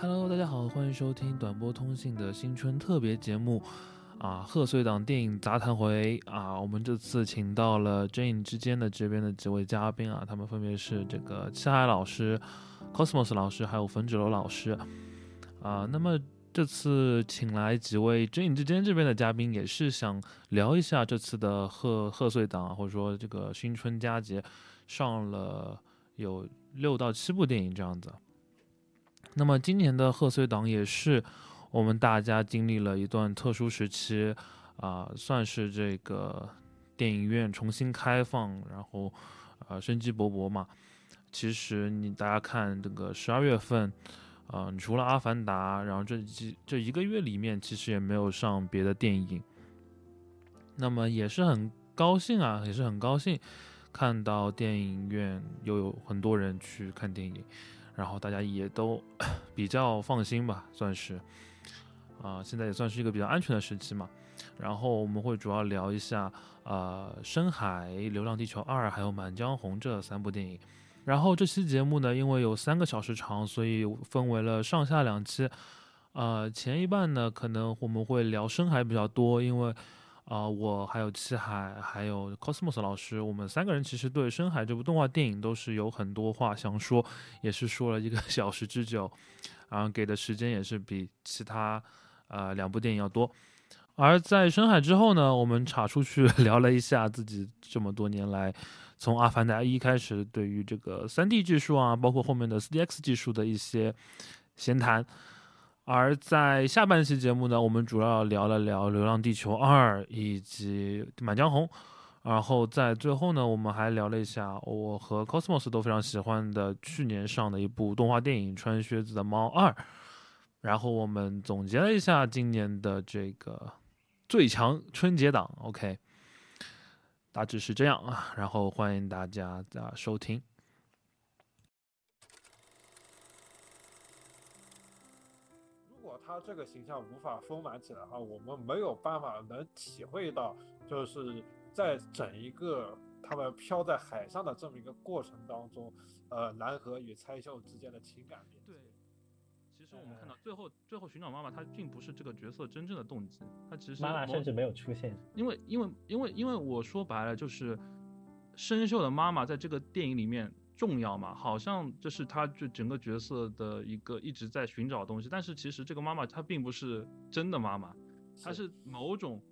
Hello，大家好，欢迎收听短波通信的新春特别节目啊，贺岁档电影杂谈会啊，我们这次请到了真影之间的这边的几位嘉宾啊，他们分别是这个七海老师、Cosmos 老师，还有冯芷楼老师啊。那么这次请来几位真影之间这边的嘉宾，也是想聊一下这次的贺贺岁档，或者说这个新春佳节上了有六到七部电影这样子。那么今年的贺岁档也是我们大家经历了一段特殊时期，啊，算是这个电影院重新开放，然后呃生机勃勃嘛。其实你大家看这个十二月份，啊，除了《阿凡达》，然后这几这一个月里面其实也没有上别的电影。那么也是很高兴啊，也是很高兴看到电影院又有很多人去看电影。然后大家也都 比较放心吧，算是，啊，现在也算是一个比较安全的时期嘛。然后我们会主要聊一下，呃，《深海》《流浪地球二》还有《满江红》这三部电影。然后这期节目呢，因为有三个小时长，所以分为了上下两期。呃，前一半呢，可能我们会聊《深海》比较多，因为。啊，我还有七海，还有 Cosmos 老师，我们三个人其实对《深海》这部动画电影都是有很多话想说，也是说了一个 小时之久，然后给的时间也是比其他呃两部电影要多。而在《深海》之后呢，我们查出去 聊了一下自己这么多年来，从《阿凡达一》开始对于这个 3D 技术啊，包括后面的 4DX 技术的一些闲谈。而在下半期节目呢，我们主要聊了聊《流浪地球二》以及《满江红》，然后在最后呢，我们还聊了一下我和 Cosmos 都非常喜欢的去年上的一部动画电影《穿靴子的猫二》，然后我们总结了一下今年的这个最强春节档，OK，大致是这样啊，然后欢迎大家的收听。他这个形象无法丰满起来的话，我们没有办法能体会到，就是在整一个他们飘在海上的这么一个过程当中，呃，蓝河与猜秀之间的情感。对，其实我们看到最后，最后寻找妈妈，她并不是这个角色真正的动机，她其实妈妈甚至没有出现，因为因为因为因为我说白了就是生锈的妈妈在这个电影里面。重要嘛？好像这是他就整个角色的一个一直在寻找东西，但是其实这个妈妈她并不是真的妈妈，她是某种，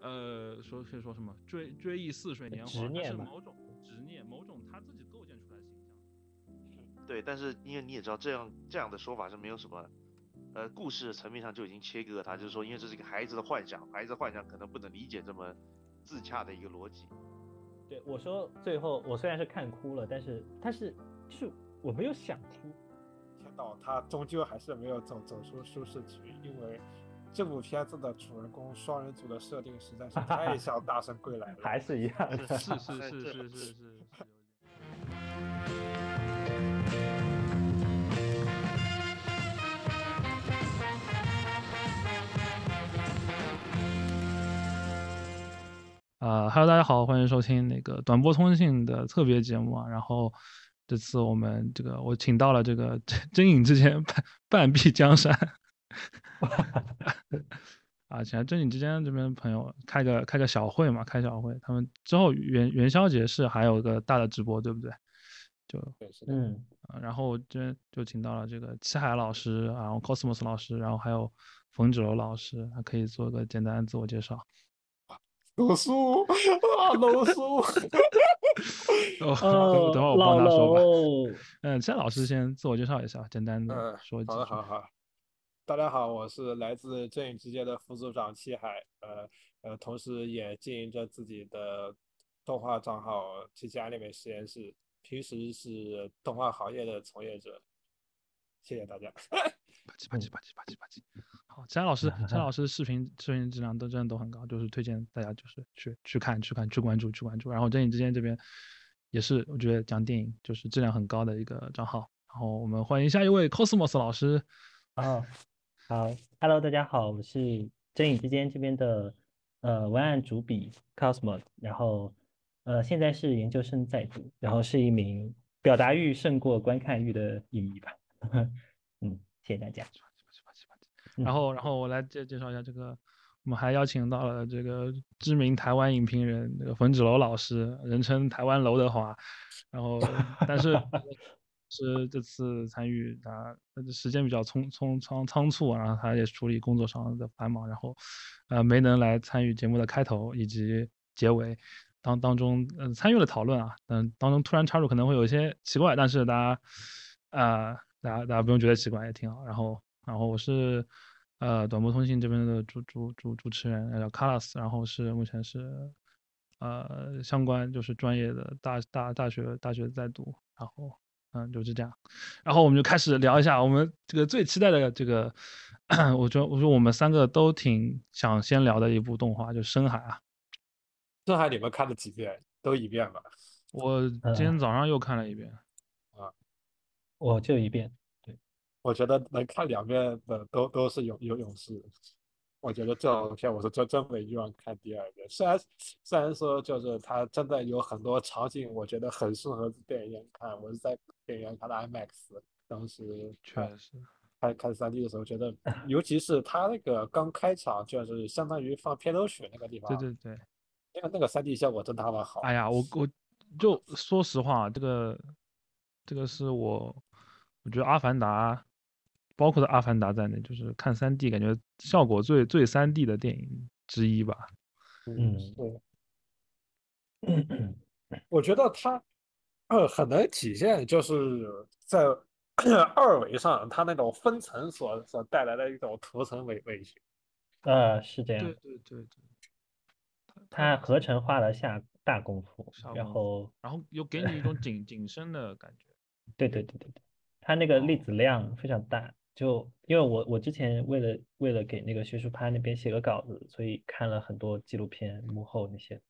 呃，说可以说什么追追忆似水年华，是某种执念，某种她自己构建出来的形象。对，但是因为你也知道，这样这样的说法是没有什么，呃，故事层面上就已经切割他，就是说，因为这是一个孩子的幻想，孩子幻想可能不能理解这么自洽的一个逻辑。对我说，最后我虽然是看哭了，但是但是是我没有想哭。天道他终究还是没有走走出舒适区，因为这部片子的主人公双人组的设定实在是太像《大圣归来》了，还是一样，是是是是是是。呃哈喽，大家好，欢迎收听那个短波通信的特别节目啊。然后这次我们这个我请到了这个真影之间半半壁江山，啊，请来真影之间这边朋友开个开个小会嘛，开小会。他们之后元元宵节是还有个大的直播，对不对？就嗯啊，然后这边就请到了这个七海老师，然后 Cosmos 老师，然后还有冯芷柔老师，还可以做个简单自我介绍。读书啊，读书。哦，等会我帮他说吧。嗯，先老师先自我介绍一下，简单的说几句。好，好，好。大家好，我是来自正宇之间的副组长七海，呃呃，同时也经营着自己的动画账号七七 anime 实验室，平时是动画行业的从业者。谢谢大家。吧唧吧唧吧唧吧唧吧唧。好，其他老师，其他老 师视频视频质量都真的都很高，就是推荐大家就是去去看去看去关注去关注。然后真影之间这边也是我觉得讲电影就是质量很高的一个账号。然后我们欢迎下一位 Cosmos 老师。啊，好，Hello，大家好，我是真影之间这边的呃文案主笔 Cosmos，然后呃现在是研究生在读，然后是一名表达欲胜过观看欲的影迷吧。嗯，谢谢大家。然后，然后我来介介绍一下这个，我们还邀请到了这个知名台湾影评人这个冯子楼老师，人称台湾楼德华。然后，但是 是这次参与他时间比较匆匆仓仓促啊，然后他也处理工作上的繁忙，然后呃没能来参与节目的开头以及结尾当当中嗯参与了讨论啊，嗯当中突然插入可能会有一些奇怪，但是大家啊大家大家不用觉得奇怪也挺好。然后然后我是呃短波通信这边的主主主主持人叫 Carlos，然后是目前是呃相关就是专业的大大大学大学在读，然后。嗯，就是这样，然后我们就开始聊一下我们这个最期待的这个，我觉得我说我们三个都挺想先聊的一部动画，就《深海》啊。深海你们看了几遍？都一遍吧？我今天早上又看了一遍。啊，我就一遍。对，我觉得能看两遍的都都是有有勇士。我觉得这种片我是真真没欲望看第二遍，虽然虽然说就是它真的有很多场景，我觉得很适合电影院看。我是在电影院看的 IMAX，当时确实看看三 D 的时候，觉得尤其是它那个刚开场，就是相当于放片头曲那个地方，对对对，那个那个三 D 效果真他妈好。哎呀，我我就说实话，这个这个是我我觉得《阿凡达》。包括的《阿凡达》在内，就是看三 D 感觉效果最最三 D 的电影之一吧。嗯，对。我觉得它呃很能体现，就是在 二维上它那种分层所所带来的一种图层美美学。呃，是这样。对对对对。它合成画了下大功夫，然后然后又给你一种景景深的感觉。对对对对对，它那个粒子量非常大。就因为我我之前为了为了给那个学术趴那边写个稿子，所以看了很多纪录片幕后那些，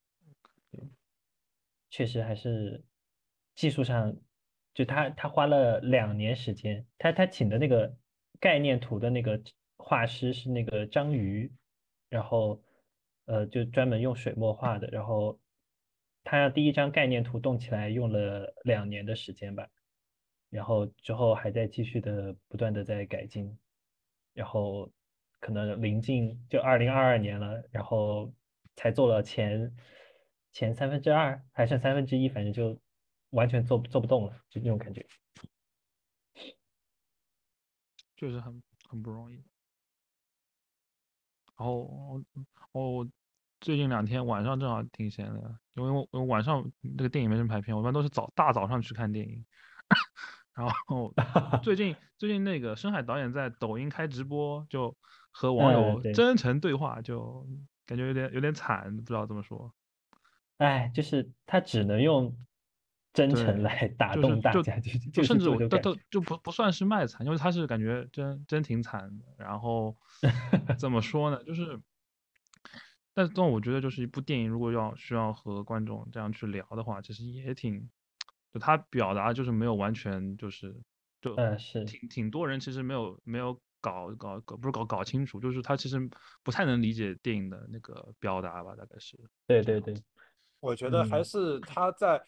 确实还是技术上，就他他花了两年时间，他他请的那个概念图的那个画师是那个章鱼，然后呃就专门用水墨画的，然后他让第一张概念图动起来用了两年的时间吧。然后之后还在继续的不断的在改进，然后可能临近就二零二二年了，然后才做了前前三分之二，还剩三分之一，反正就完全做做不动了，就那种感觉，就是很很不容易。然后我最近两天晚上正好挺闲的，因为我我晚上那个电影没什么排片，我一般都是早大早上去看电影。然后 最近最近那个深海导演在抖音开直播，就和网友真诚对话，就感觉有点有点惨，不知道怎么说。哎，就是他只能用真诚来打动大家，就就甚至我都都就不不算是卖惨，因为他是感觉真真挺惨的。然后 怎么说呢？就是，但但我觉得就是一部电影，如果要需要和观众这样去聊的话，其实也挺。就他表达就是没有完全就是就嗯是挺挺多人其实没有没有搞搞搞不是搞搞清楚，就是他其实不太能理解电影的那个表达吧，大概是。对对对，我觉得还是他在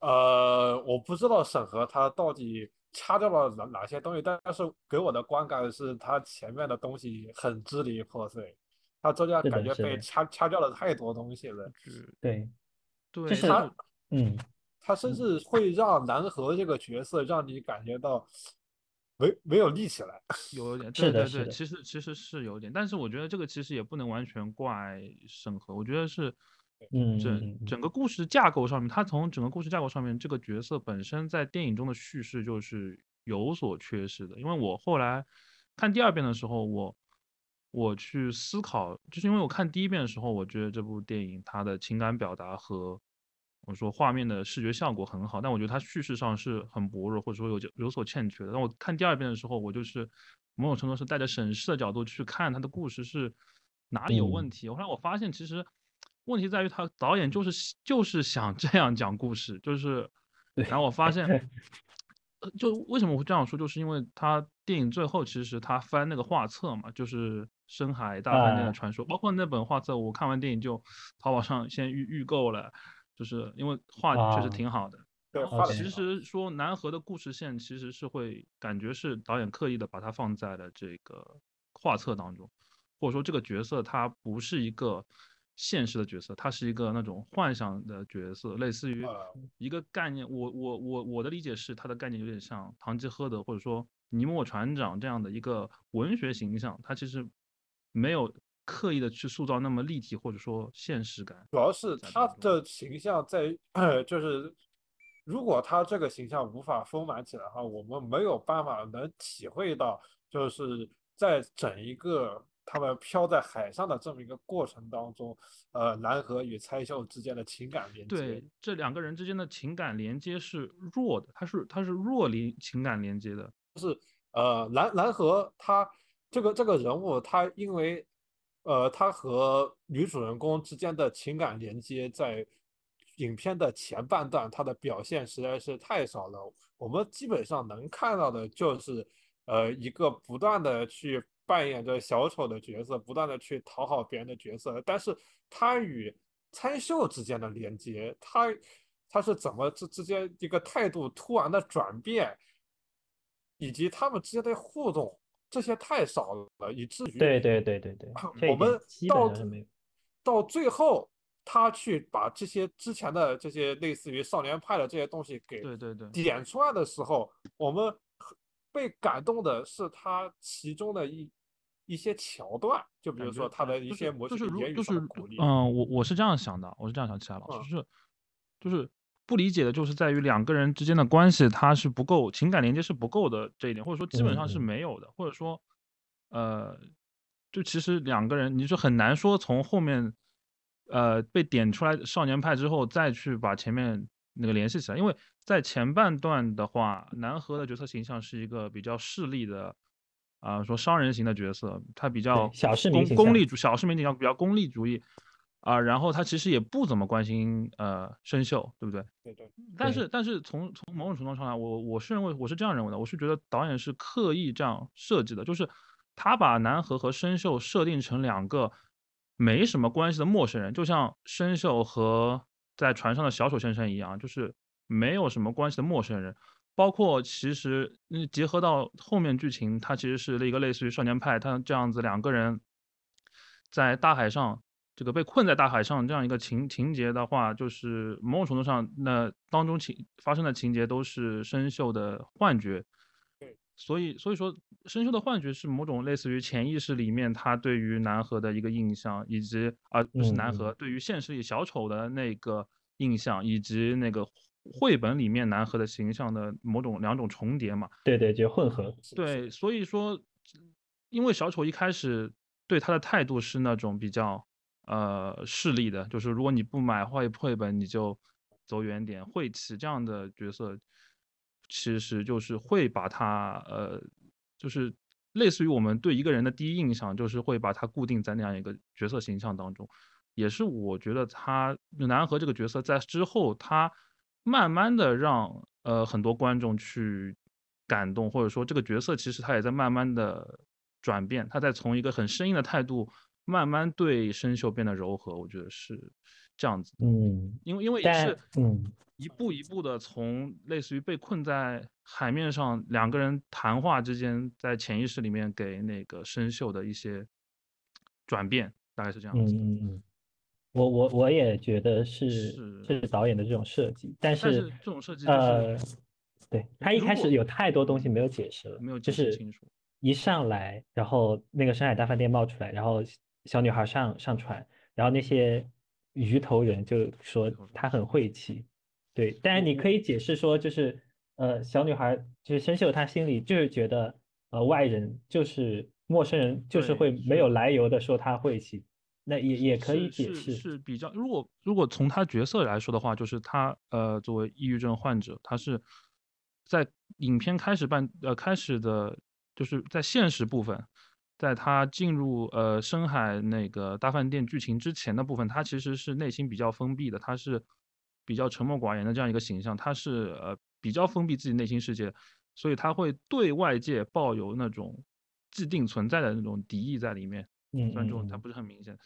呃，我不知道审核他到底掐掉了哪哪些东西，但是给我的观感是他前面的东西很支离破碎，他中间感觉被掐掐掉了太多东西了。对，对，就是他嗯。他甚至会让南河这个角色让你感觉到没没有立起来，有点对对对，其实其实是有点，但是我觉得这个其实也不能完全怪审核，我觉得是，嗯，整整个故事架构上面，他从整个故事架构上面，这个角色本身在电影中的叙事就是有所缺失的。因为我后来看第二遍的时候，我我去思考，就是因为我看第一遍的时候，我觉得这部电影它的情感表达和我说画面的视觉效果很好，但我觉得它叙事上是很薄弱，或者说有有所欠缺的。当我看第二遍的时候，我就是某种程度是带着审视的角度去看它的故事是哪里有问题。后来我发现，其实问题在于他导演就是就是想这样讲故事，就是，然后我发现，就为什么会这样说，就是因为他电影最后其实他翻那个画册嘛，就是《深海大饭店的传说》，包括那本画册，我看完电影就淘宝上先预预购了。就是因为画确实挺好的，对，画的其实说南河的故事线其实是会感觉是导演刻意的把它放在了这个画册当中，或者说这个角色他不是一个现实的角色，他是一个那种幻想的角色，类似于呃一个概念。我我我我的理解是，他的概念有点像堂吉诃德或者说尼莫船长这样的一个文学形象，他其实没有刻意的去塑造那么立体或者说现实感。主要是他的形象在，就是如果他这个形象无法丰满起来的话，我们没有办法能体会到，就是在整一个他们飘在海上的这么一个过程当中，呃，蓝河与蔡秀之间的情感连接。对，这两个人之间的情感连接是弱的，他是他是弱连情感连接的。就是呃，蓝蓝河他这个这个人物，他因为呃，他和女主人公之间的情感连接，在影片的前半段，他的表现实在是太少了。我们基本上能看到的就是，呃，一个不断的去扮演着小丑的角色，不断的去讨好别人的角色，但是他与参秀之间的连接，他他是怎么之之间一个态度突然的转变？以及他们之间的互动，这些太少了，以至于对对对对对，我们到。到最后，他去把这些之前的这些类似于少年派的这些东西给对对对，点出来的时候，我们被感动的是他其中的一一些桥段，就比如说他的一些模就是言语就是上的鼓励。嗯，我我是这样想的，我是这样想，起来老嗯师就是就是不理解的，就是在于两个人之间的关系，它是不够情感连接是不够的这一点，或者说基本上是没有的，或者说呃，就其实两个人你就很难说从后面呃被点出来少年派之后再去把前面那个联系起来，因为在前半段的话，南河的角色形象是一个比较势利的。啊、说商人型的角色，他比较小市民功功利主小市民形象比较功利主义啊、然后他其实也不怎么关心呃生锈，对不对？对对，但是但是从从某种程度上来，我我是认为我是这样认为的，我是觉得导演是刻意这样设计的，就是他把南河和生锈设定成两个没什么关系的陌生人，就像生锈和在船上的小丑先生一样，就是没有什么关系的陌生人。包括其实嗯结合到后面剧情，它其实是一个类似于少年派，他这样子两个人在大海上。这个被困在大海上这样一个情情节的话，就是某种程度上，那当中情发生的情节都是生锈的幻觉对，所以所以说生锈的幻觉是某种类似于潜意识里面他对于南河的一个印象，以及啊不是南嗯河对于现实里小丑的那个印象，以及那个绘本里面南河的形象的某种两种重叠嘛。对对，就混合。对，所以说，因为小丑一开始对他的态度是那种比较呃势利的，就是如果你不买绘绘本，你就走远点。晦气这样的角色，其实就是会把他呃，就是类似于我们对一个人的第一印象，就是会把他固定在那样一个角色形象当中。也是我觉得他南河这个角色在之后，他慢慢的让呃很多观众去感动，或者说这个角色其实他也在慢慢的转变，他在从一个很生硬的态度，慢慢对生锈变得柔和，我觉得是这样子。嗯，因为因为但是嗯一步一步的从类似于被困在海面上，两个人谈话之间，在潜意识里面给那个生锈的一些转变，大概是这样嗯子。嗯嗯，我我我也觉得是是是导演的这种设计，但但是是这种设计就是呃，对他一开始有太多东西没有解释了，没有就是解释清楚一上来，然后那个深海大饭店冒出来，然后小女孩上上船，然后那些鱼头人就说她很晦气，对，但是你可以解。释说，就是呃，小女孩就是生锈，她心里就是觉得呃外人就是陌生人，就是会没有来。由的说她晦气，那也也可以解释，是比较，如果如果从她角色来说的话，就是她呃作为抑郁症患者，她是在影片开始半呃开始的，就是在现实部分，在他进入呃深海那个大饭店剧情之前的部分，他其实是内心比较封闭的，他是比较沉默寡言的这样一个形象，他是呃比较封闭自己内心世界，所以他会对外界抱有那种既定存在的那种敌意在里面。嗯虽然这种嗯嗯它不是很明显，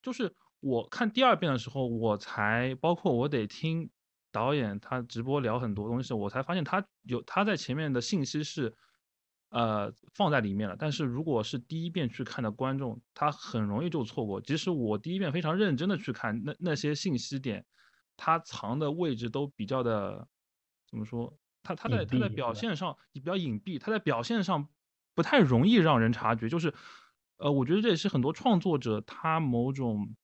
就是我看第二遍的时候，我才包括我得听导演他直播聊很多东西，我才发现他有他在前面的信息是，呃，放在里面了。但是如果是第一遍去看的观众，他很容易就错过。即使我第一遍非常认真的去看，那那些信息点，它藏的位置都比较的，怎么说？他他在他在表现上比较隐蔽，他在表现上不太容易让人察觉。就是，呃，我觉得这也是很多创作者他某种。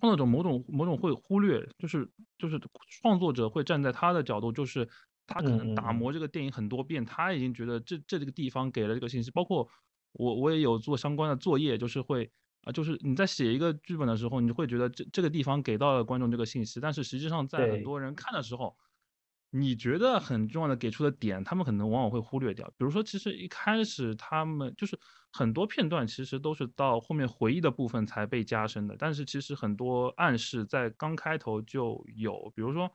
创作者某种某种会忽略，就是就是创作者会站在他的角度，就是他可能打磨这个电影很多遍，他已经觉得这这这个地方给了这个信息。包括我我也有做相关的作业，就是会啊，就是你在写一个剧本的时候，你会觉得这这个地方给到了观众这个信息，但是实际上在很多人看的时候。你觉得很重要的给出的点，他们可能往往会忽略掉。比如说，其实一开始他们就是很多片段，其实都是到后面回忆的部分才被加深的。但是其实很多暗示在刚开头就有，比如说，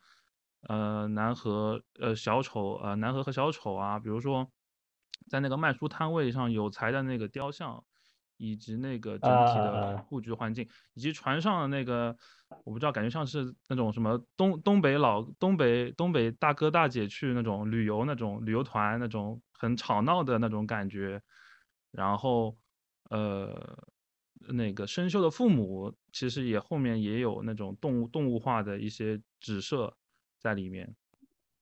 呃，南河呃小丑呃南河和小丑啊，比如说在那个卖书摊位上有才的那个雕像。以及那个整体的布局环境，以及船上的那个，我不知道，感觉像是那种什么东东北老东北东北大哥大姐去那种旅游那种旅游团那种很吵闹的那种感觉。然后，呃，那个生锈的父母其实也后面也有那种动物动物化的一些指涉在里面。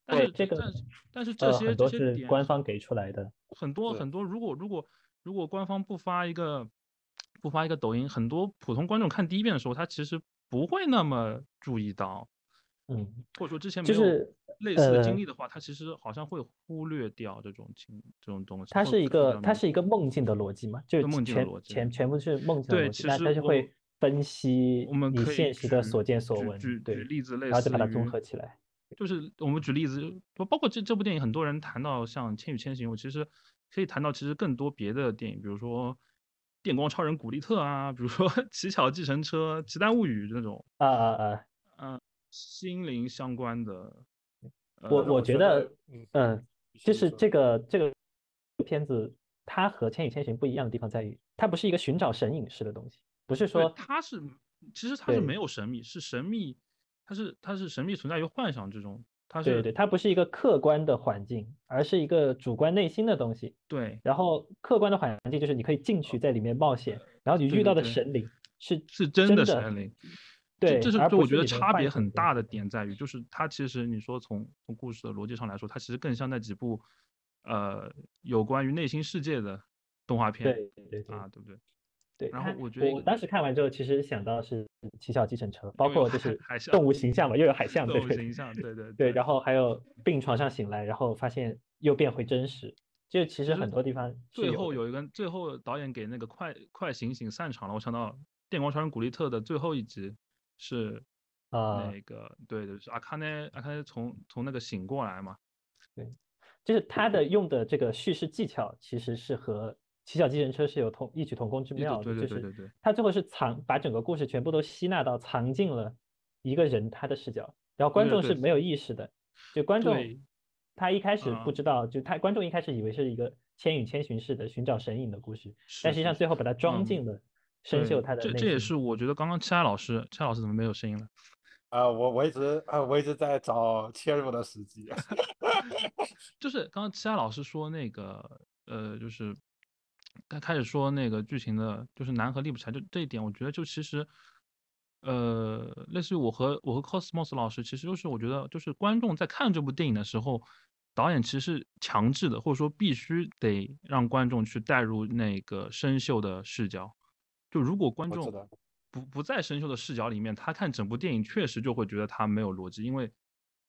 但是这个，但是但是这些这些官方给出来的很多很多，如果如果。如果官方不发一个不发一个抖音，很多普通观众看第一遍的时候，他其实不会那么注意到，嗯，或者说之前没有类似的经历的话，他其实好像会忽略掉这种情这种东西。它是一个它是一个梦境的逻辑嘛？就梦境全全全部是梦境的逻辑，那他就会分析我们你现实的所见所闻，举举例子，类似然后再把它综合起来。就是我们举例子，包包括这这部电影，很多人谈到像《千与千寻》，我其实。可以谈到其实更多别的电影，比如说《电光超人古力特》啊，比如说《乞巧计程车》《奇蛋物语》这种啊啊啊，嗯，心灵相关的。我我觉得，嗯，就是这个这个片子，它和《千与千寻》不一样的地方在于，它不是一个寻找神隐式的东西，不是说它是，其实它是没有神秘，是神秘，它是它是神秘存在于幻想之中。它是对对，它不是一个客观的环境，而是一个主观内心的东西。对，然后客观的环境就是你可以进去在里面冒险，然后你遇到的神灵是是真的神灵。对，这是就我觉得差别很大的点在于，就是它其实你说从从故事的逻辑上来说，它其实更像那几部呃有关于内心世界的动画片。对对对啊，对不对？对，然后我觉得我当时看完之后，其实想到是《奇巧计程车》，包括就是动物形象嘛，又有海象，对对形象，对对 对，然后还有病床上醒来，然后发现又变回真实，就其实很多地方最后有一个，最后导演给那个快快醒醒散场了。我想到《电光超人古力特》的最后一集是啊，那个对对是阿卡内阿卡内从从那个醒过来嘛，对，就是他的用的这个叙事技巧其实是和。骑小计程车是有同异曲同工之妙的，就是他最后是藏把整个故事全部都吸纳到藏进了一个人他的视角，然后观众是没有意识的，就观众他一开始不知道，就他观众一开始以为是一个千与千寻式的寻找神隐的故事，但实际上最后把它装进了生锈他的。这这也是我觉得刚刚其他老师，其他老师怎么没有声音了？啊，我我一直啊我一直在找切入的时机，就是刚刚其他老师说那个呃就是。他开始说那个剧情的，就是南和立不起来，就这一点，我觉得就其实，呃，类似于我和我和 Cosmos 老师，其实就是我觉得，就是观众在看这部电影的时候，导演其实是强制的，或者说必须得让观众去带入那个生锈的视角。就如果观众不不在生锈的视角里面，他看整部电影确实就会觉得他没有逻辑，因为。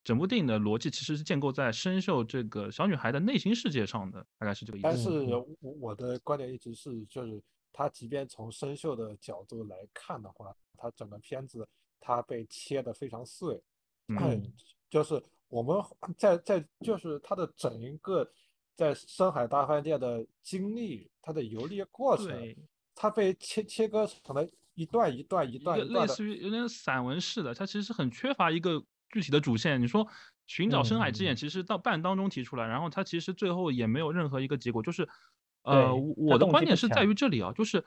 整部电影的逻辑其实是建构在生锈这个小女孩的内心世界上的，大概是这个意思。但是我的观点一直是，就是他即便从生锈的角度来看的话，他整个片子他被切得非常碎，嗯，就是我们在在就是他的整一个在深海大饭店的经历，他的游历过程，他被切切割成了一段一段一段一段，类似于有点散文式的，它其实是很缺乏一个。具体的主线，你说寻找深海之眼，其实到半当中提出来，然后它其实最后也没有任何一个结果，就是，呃，我的观点是在于这里啊，就是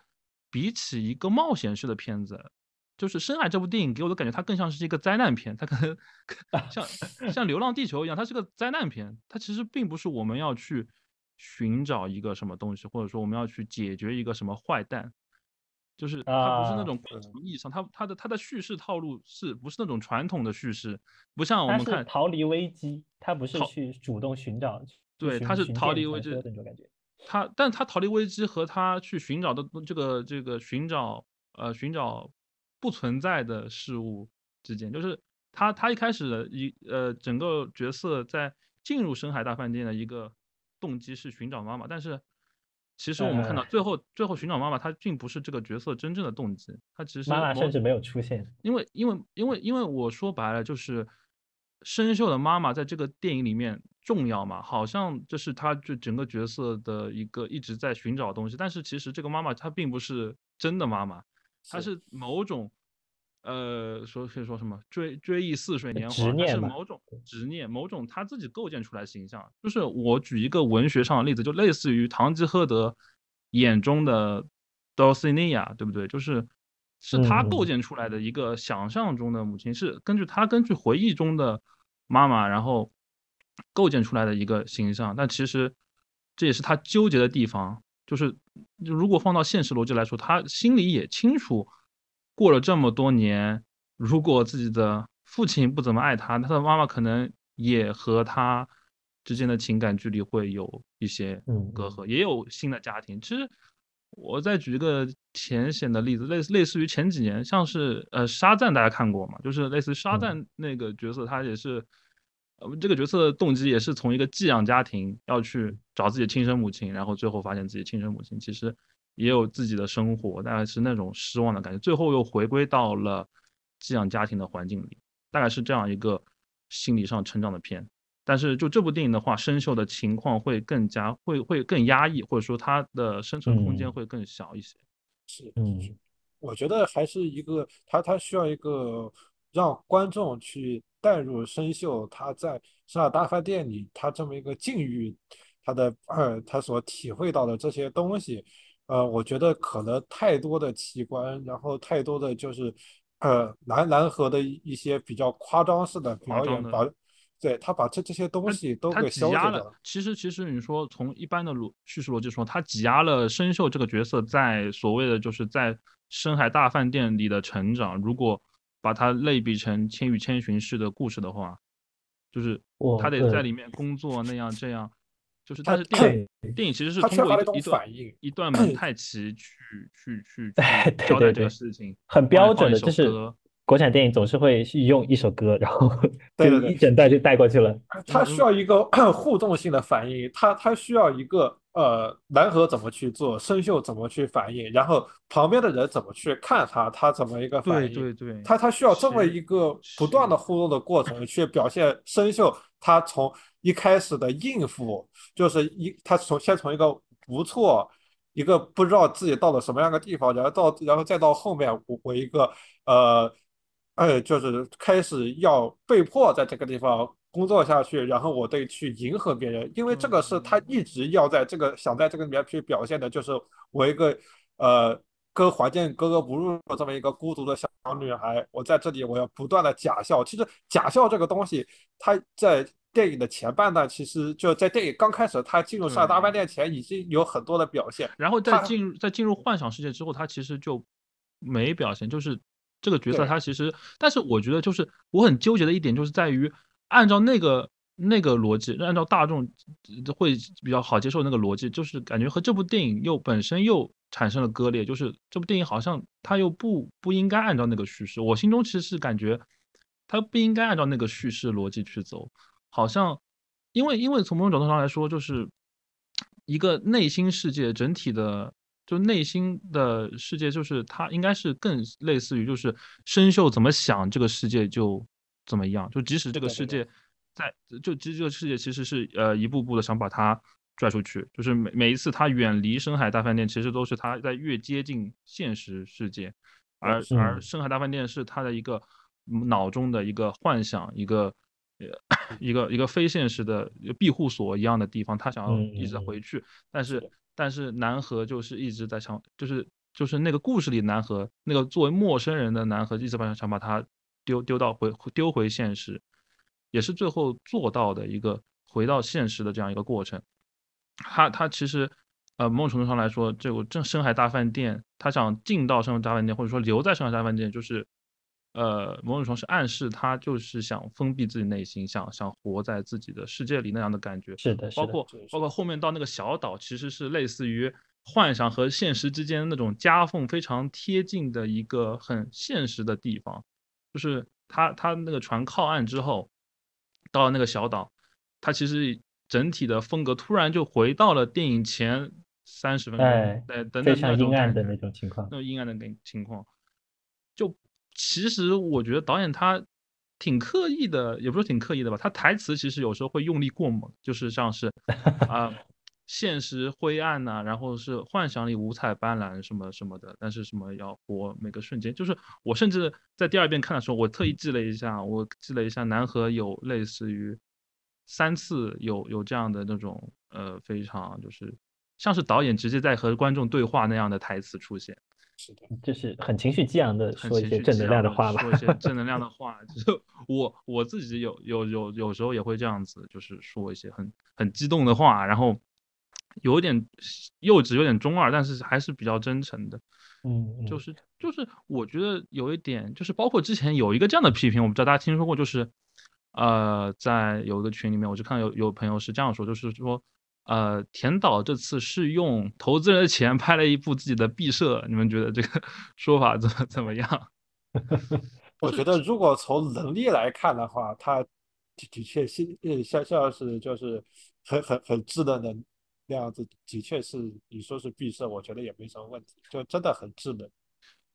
比起一个冒险式的片子，就是《深海》这部电影给我的感觉，它更像是一个灾难片，它可能像。像《流浪地球》一样，它是个灾难片。它其实并不是我们要去寻找一个什么东西，或者说我们要去解决一个什么坏蛋，就是它不是那啊种意义上，它它的它的叙事套路是不是那种传统的叙事，不像我们看逃离危机，它不是逃去主动寻找，对它是逃离危机的那种感觉。他，但他逃离危机和他去寻找的这个这个寻找呃寻找不存在的事物之间，就是他他一开始的一呃整个角色在进入深海大饭店的一个动机是寻找妈妈，但是其实我们看到哎最后最后寻找妈妈，她并不是这个角色真正的动机，她其实妈妈甚至没有出现。因为因为因为因为我说白了就是，生锈的妈妈在这个电影里面重要嘛，好像这是她就整个角色的一个一直在寻找的东西，但是其实这个妈妈她并不是真的妈妈，她是是某种。呃，说可以说什么追追忆似水年华，是某种执念，某种他自己构建出来的形象。就是我举一个文学上的例子，就类似于堂吉诃德眼中的 Dulcinea，对不对？就是是他构嗯建出来的一个想象中的母亲，是根据他根据回忆中的妈妈，然后构建出来的一个形象。但其实这也是他纠结的地方，就是如果放到现实逻辑来说，他心里也清楚，过了这么多年，如果自己的父亲不怎么爱他，他的妈妈可能也和他之间的情感距离会有一些隔阂，也有新的家庭。其实我再举一个浅显的例子，类似类似于前几年，像是呃沙赞，大家看过吗？就是类似于沙嗯赞那个角色，他也是。呃，这个角色的动机也是从一个寄养家庭要去找自己的亲生母亲，然后最后发现自己亲生母亲其实也有自己的生活，大概是那种失望的感觉，最后又回归到了寄养家庭的环境里，大概是这样一个心理上成长的片。但是就这部电影的话，生锈的情况会更加会会更压抑，或者说它的生存空间嗯会更小一些。是，嗯我觉得还是一个，他他需要一个让观众去带入生锈他在上海大饭店里他这么一个境遇，他的呃 他所体会到的这些东西，呃，我觉得可能太多的奇观，然后太多的就是呃南南河的一一些比较夸张式的表演，把对他把这这些东西都给消解掉了。。其实，其实你说从一般的逻叙事逻辑说，他挤压了生锈这个角色在所谓的就是在深海大饭店里的成长。如果把它类比成《千与千寻》式的故事的话，就是他得在呃里面工作那样这样，就是它是电影电影其实是通他缺乏一种过一一段反应一段蒙太奇去去去哎 对交代这个对对事情，很标准的，就是国产电影总是会用一首歌，然后就对对对一整段就带过去了。它需要一个 互动性的反应，它它需要一个呃南河怎么去做，生锈怎么去反应，然后旁边的人怎么去看他，他怎么一个反应，对对对，他他需要这么一个不断的互动的过程，去表现生锈他从一开始的应付，就是一他从先从一个不错。一个不知道自己到了什么样的地方，然后到然后再到后面我我一个呃呃就是开始要被迫在这个地方工作下去，然后我得去迎合别人，因为这个是他一直要在这个想在这个里面去表现的，就是我一个呃跟环境格格不入的这么一个孤独的小女孩，我在这里我要不断的假笑。其实假笑这个东西，它在电影的前半段，其实就在电影刚开始，他进入上大饭店前已经有很多的表现。然后在进入在进入幻想世界之后，他其实就没表现，就是这个角色他其实，但是我觉得就是我很纠结的一点就是在于，按照那个那个逻辑，按照大众呃会比较好接受那个逻辑，就是感觉和这部电影又本身又产生了割裂，就是这部电影好像他又不不应该按照那个叙事，我心中其实是感觉他不应该按照那个叙事逻辑去走，好像因为因为从某种角度上来说，就是一个内心世界整体的，就内心的世界，就是它应该是更类似于就是生锈怎么想这个世界就怎么样，就即使这个世界在，就即使这个世界其实是呃一步步的想把它拽出去，就是每每一次他远离深海大饭店，其实都是他在越接近现实世界，而而深海大饭店是他的一个嗯脑中的一个幻想，一个呃一个一个非现实的庇护所一样的地方，他想要嗯一直回去，但是但是南河就是一直在想，就是就是那个故事里南河那个作为陌生人的南河，一直把想把他丢丢到回丢回现实，也是最后做到的一个回到现实的这样一个过程。他他其实呃某种程度上来说，这个正深海大饭店，他想进到深海大饭店，或者说留在深海大饭店，就是呃某种程度是暗示他就是想封闭自己内心，想想活在自己的世界里那样的感觉。是的，是的，包括包括后面到那个小岛，其实是类似于幻想和现实之间那种夹缝非常贴近的一个很现实的地方，就是他他那个船靠岸之后，到了那个小岛，他其实整体的风格突然就回到了电影前三十分钟，哎对的非那那种常阴暗的那种情况。那种阴暗的那情况，就其实我觉得导演他挺刻意的，也不是挺刻意的吧，他台词其实有时候会用力过猛，就是像是啊、现实灰暗呐、然后是幻想里五彩斑斓什么什么的，但是什么要活每个瞬间，就是我甚至在第二遍看的时候，我特意记了一下，我记了一下南河有类似于三次有有这样的那种呃非常就是像是导演直接在和观众对话那样的台词出现。是的，就是很情绪激昂的很说一些正能量的话吧。说一些正能量的话。就我我自己有有有有时候也会这样子，就是说一些很很激动的话，然后有点幼稚，有点中二，但是还是比较真诚的。嗯，嗯就是就是我觉得有一点，就是包括之前有一个这样的批评，我不知道大家听说过，就是呃，在有一个群里面，我就看到有有朋友是这样说，就是说。呃，田导这次是用投资人的钱拍了一部自己的毕设，你们觉得这个 说法怎么怎么样？我觉得如果从能力来看的话，他的的确是呃像像是就是很很很稚嫩的那样子，的确是你说是毕设，我觉得也没什么问题，就真的很稚嫩，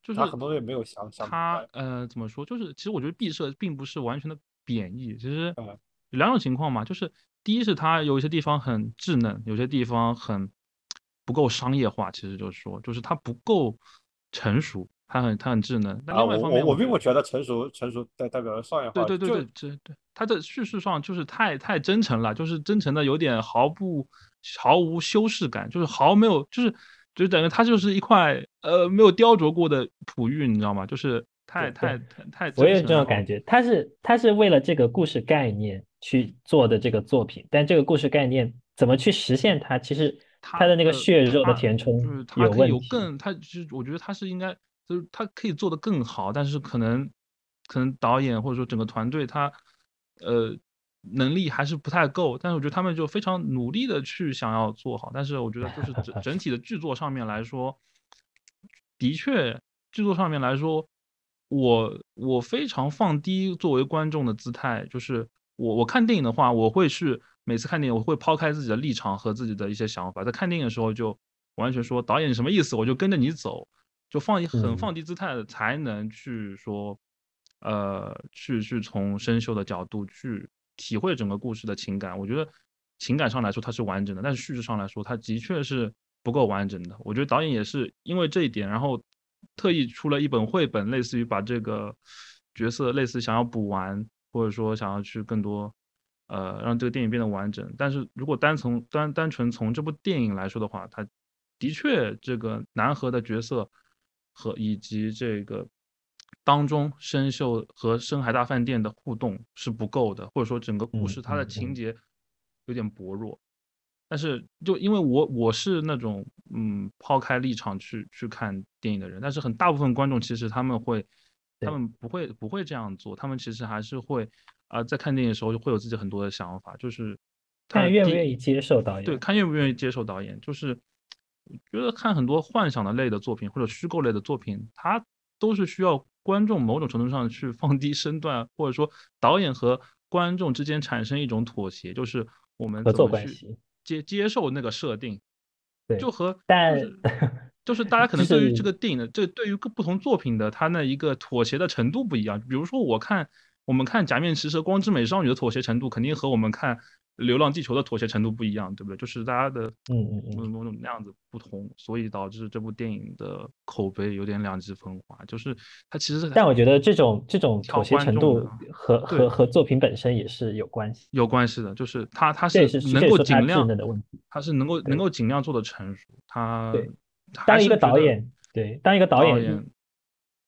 就是他很多东西没有想想他白。呃怎么说？就是其实我觉得毕设并不是完全的贬义，其实两种情况嘛，就是第一是它有一些地方很稚嫩，有些地方很不够商业化，其实就是说，就是它不够成熟，它很它很稚嫩。但啊，我另外一方面，我我并不觉得成熟成熟代代表了商业化，对对对对对，对它的叙事上就是太太真诚了，就是真诚的有点毫不毫无修饰感，就是毫没有就是就等于它就是一块呃没有雕琢过的璞玉，你知道吗？就是太太太太我也有这种感觉，他是他是为了这个故事概念去做的这个作品，但这个故事概念怎么去实现它，其实它它的那个血肉的填充就是它可以有问题。有更，它其实我觉得它是应该，就是它可以做得更好，但是可能可能导演或者说整个团队他呃能力还是不太够，但是我觉得他们就非常努力的去想要做好，但是我觉得就是整 整体的剧作上面来说，的确剧作上面来说，我我非常放低作为观众的姿态，就是我我看电影的话，我会是每次看电影我会抛开自己的立场和自己的一些想法，在看电影的时候就完全说导演什么意思，我就跟着你走，就放一很嗯放低姿态的才能去说，呃，去去从生锈的角度去体会整个故事的情感。我觉得情感上来说它是完整的，但是叙事上来说它的确是不够完整的。我觉得导演也是因为这一点，然后特意出了一本绘本，类似于把这个角色类似想要补完，或者说想要去更多。呃，让这个电影变得完整，但是如果单从单单纯从这部电影来说的话，它的确这个南河的角色和以及这个当中生锈和深海大饭店的互动是不够的，或者说整个故嗯事它的情节有点薄弱。但是就因为我我是那种嗯抛开立场去去看电影的人，但是很大部分观众其实他们会，他们不会不会这样做，他们其实还是会啊、在看电影的时候就会有自己很多的想法，就是他看愿不愿意接受导演。对，看愿不愿意接受导演，就是觉得看很多幻想的类的作品或者虚构类的作品，它都是需要观众某种程度上去放低身段，或者说导演和观众之间产生一种妥协，就是我们合怎么去作关系。接接受那个设定，对就和但就是 就是大家可能对于这个电影的这对于各不同作品的它那一个妥协的程度不一样。比如说我看我们看《假面骑士》《光之美少女》的妥协程度，肯定和我们看《流浪地球》的妥协程度不一样，对不对？就是大家的嗯嗯嗯某某种那样子不同，所以导致这部电影的口碑有点两极分化。就是它其实是但我觉得这种这种妥协程度和和和作品本身也是有关系。有关系的，就是它它是能够尽量的问题。它是能够能够尽量做的成熟，它对还当一个导演对，当一个导演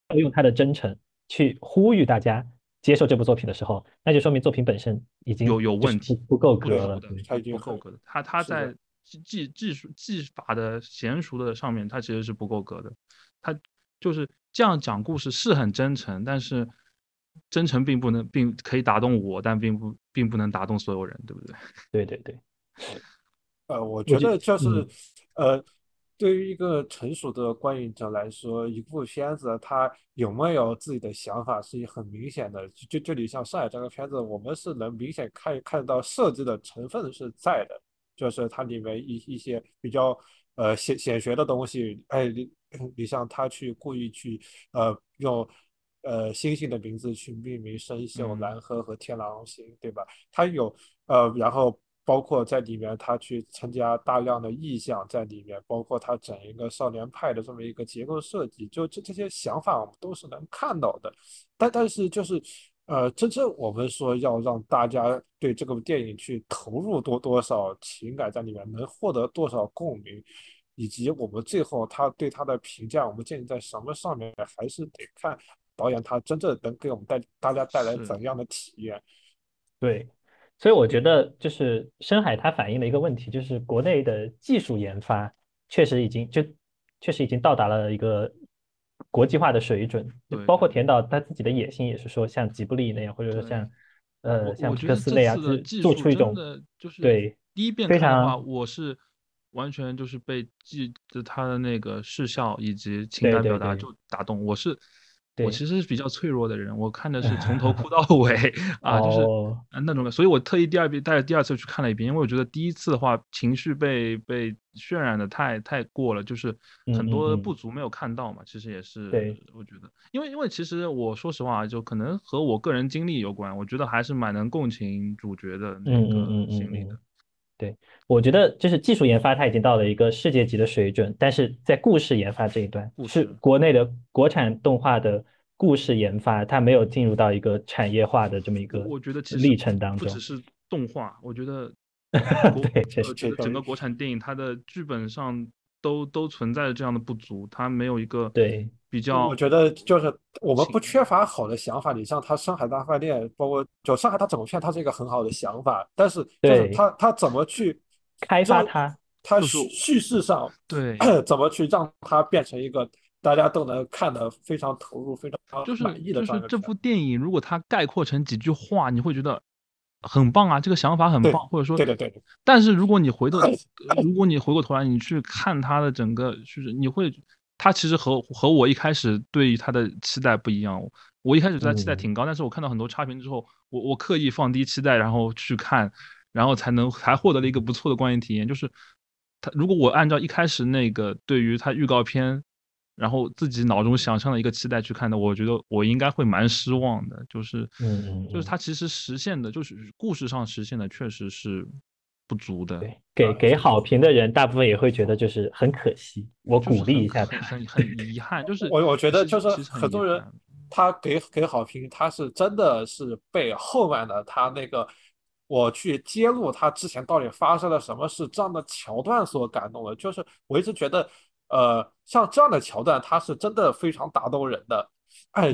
要用他的真诚去呼吁大家接受这部作品的时候，那就说明作品本身已经有有问题不不够格了。对他已经不够格的。他他在技技技术技法的娴熟的上面，他其实是不够格的。他就是这样讲故事是很真诚，但是真诚并不能并可以打动我，但并不并不能打动所有人，对不对？对 对对，呃，我觉觉得就是嗯，呃，对于一个成熟的观影者来说，一部片子它有没有自己的想法是很明显的。就就就你像上海这个片子，我们是能明显看看到设计的成分是在的，就是它里面一一些比较呃显显学的东西，哎，你你像他去故意去呃用。呃，星星的名字去命名生锈、嗯蓝河和天狼星，对吧？他有呃，然后包括在里面他去参加大量的意象在里面，包括他整一个少年派的这么一个结构设计，就这这些想法我们都是能看到的。但但是就是呃，真正我们说要让大家对这个电影去投入多多少情感在里面，能获得多少共鸣。以及我们最后他对他的评价，我们建立在什么上面，还是得看导演他真正能给我们带大家带来怎样的体验。对，所以我觉得就是深海它反映了一个问题，就是国内的技术研发确实已经就确实已经到达了一个国际化的水准，包括田导他自己的野心也是说像吉布力那样，或者说像呃像皮我觉得这克斯那样，做出一种就是对第一遍非看的话，常我是完全就是被记着他的那个视效以及情感表达就打动。我是我其实是比较脆弱的人，我看的是从头 哭到尾啊，就是那种的，所以我特意第二遍带着第二次去看了一遍，因为我觉得第一次的话情绪被被渲染的太太过了，就是很多不足没有看到嘛。其实也是对我觉得，因为因为其实我说实话，就可能和我个人经历有关，我觉得还是蛮能共情主角的那个心理的嗯。对，我觉得就是技术研发它已经到了一个世界级的水准，但是在故事研发这一段，是国内的国产动画的故事研发，它没有进入到一个产业化的这么一个我觉得历程当中不只。是动画，我觉得 对确实整个国产电影它的剧本上都都存在着这样的不足，它没有一个对比较我觉得就是我们不缺乏好的想法，你像他《上海大饭店》，包括就上海它整个片，它是一个很好的想法，但是就是对他他怎么去开发让它，他叙叙事上对，怎么去让它变成一个大家都能看得非常投入、非常就是满意的就是这部电影，如果它概括成几句话，你会觉得很棒啊，这个想法很棒，或者说对对对对但是如果你回头，呃如果你回过头来，你去看它的整个叙事，你会，它其实和和我一开始对于他的期待不一样。我一开始对他期待嗯挺高，但是我看到很多差评之后，我我刻意放低期待，然后去看，然后才能才获得了一个不错的观影体验。就是他，如果我按照一开始那个对于他预告片，然后自己脑中想象的一个期待去看的，我觉得我应该会蛮失望的。就是，就是他其实实现的，就是故事上实现的确实是不足的。对，给给好评的人，大部分也会觉得就是很可惜，我鼓励一下他。很很很遗憾，就是我我觉得就是很多人他给给好评，他是真的是被后面的他那个我去揭露他之前到底发生了什么事这样的桥段所感动了。就是我一直觉得，呃，像这样的桥段，它是真的非常打动人的。哎，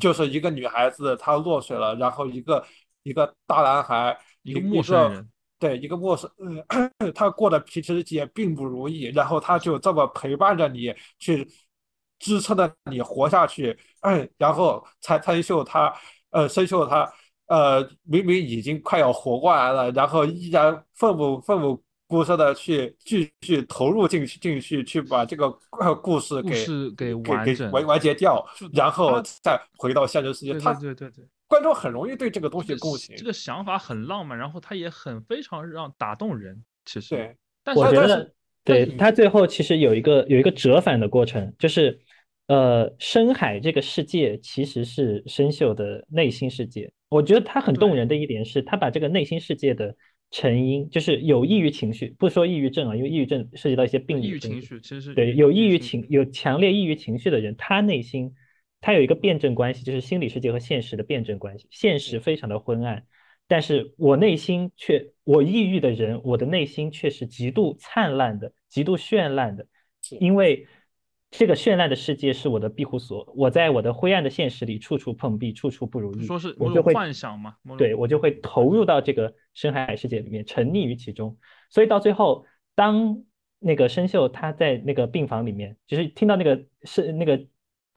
就是一个女孩子她落水了，然后一个一个大男孩，一个陌生人，对，一个陌生，嗯，他过得其实也并不如意，然后他就这么陪伴着你，去支撑着你活下去，嗯，然后才参秀他，呃，生秀他，呃，明明已经快要活过来了，然后依然奋不奋不顾身的去继续投入进去进去，去把这个呃故事故给事给给给完完完结掉，然后再回到现实世界，对他对对对对，观众很容易对这个东西共情这，个想法很浪漫，然后他也很非常让打动人，其实，对。但是我觉得，对他最后其实有一个有一个折返的过程，就是，呃，深海这个世界其实是生锈的内心世界。我觉得他很动人的一点是，他把这个内心世界的成因，就是有抑郁情绪，不说抑郁症啊，因为抑郁症涉及到一些病理情绪其实是对，有抑郁情情、有强烈抑郁情绪的人，他内心他有一个辩证关系，就是心理世界和现实的辩证关系。现实非常的昏暗，但是我内心却，我抑郁的人，我的内心却是极度灿烂的，极度绚烂的，因为这个绚烂的世界是我的庇护所，我在我的灰暗的现实里处处碰壁，处处不如意。说是我就会幻想嘛，对我就会投入到这个深海世界里面，沉溺于其中。所以到最后，当那个生锈他在那个病房里面，就是听到那个是那个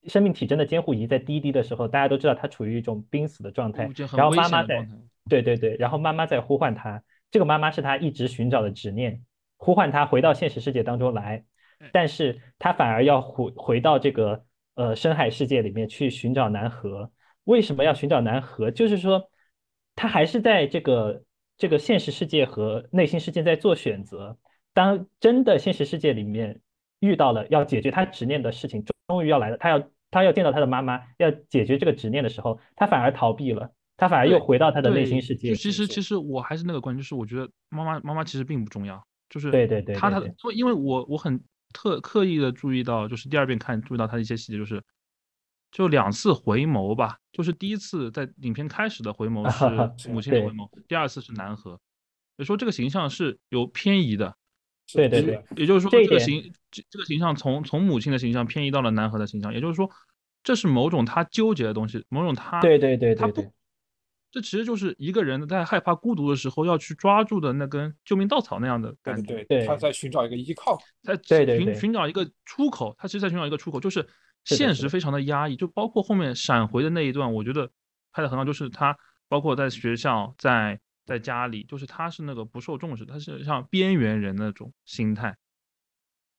生命体征的监护仪在滴滴的时候，大家都知道他处于一种濒死的状态然后妈妈在对对对，然后妈妈在呼唤他，这个妈妈是他一直寻找的执念，呼唤他回到现实世界当中来，但是他反而要回回到这个呃深海世界里面去寻找南河。为什么要寻找南河？就是说他还是在这个这个现实世界和内心世界在做选择。当真的现实世界里面遇到了要解决他执念的事情，终于要来了，他要他要见到他的妈妈，要解决这个执念的时候，他反而逃避了，他反而又回到他的内心世界就。其实其实我还是那个观点，就是我觉得妈妈妈妈其实并不重要，就是对对对她她对。对因为因为我我很特刻意的注意到，就是第二遍看注意到他的一些细节，就是就两次回眸吧，就是第一次在影片开始的回眸是母亲的回眸，第二次是南河，所以说这个形象是有偏移的，对对对。也就是说这个形这这个形象从从母亲的形象偏移到了南河的形象，也就是说这是某种他纠结的东西，某种他对对对他不对。对，这其实就是一个人在害怕孤独的时候要去抓住的那根救命稻草那样的感觉，对对。他在寻找一个依靠。在寻对对对。寻找一个出口，他其实在寻找一个出口，就是现实非常的压抑，就包括后面闪回的那一段，我觉得拍的很好，就是他包括在学校，在在家里，就是他是那个不受重视，他是像边缘人那种心态。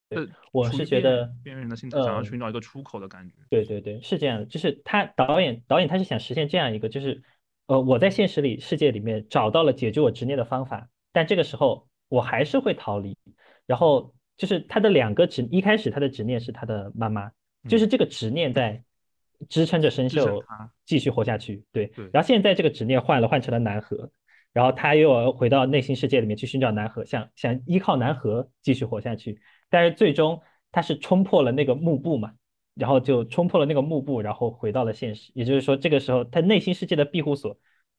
对呃我是觉得边缘人的心态，想要呃寻找一个出口的感觉。对对对，是这样的，就是他导演导演他是想实现这样一个，就是呃我在现实里世界里面找到了解决我执念的方法，但这个时候我还是会逃离，然后就是他的两个执，一开始他的执念是他的妈妈，就是这个执念在支撑着生锈继续活下去，对对，然后现在这个执念换了，换成了南河，然后他又要回到内心世界里面去寻找南河，想想依靠南河继续活下去，但是最终他是冲破了那个幕布嘛，然后就冲破了那个幕布，然后回到了现实。也就是说，这个时候他内心世界的庇护所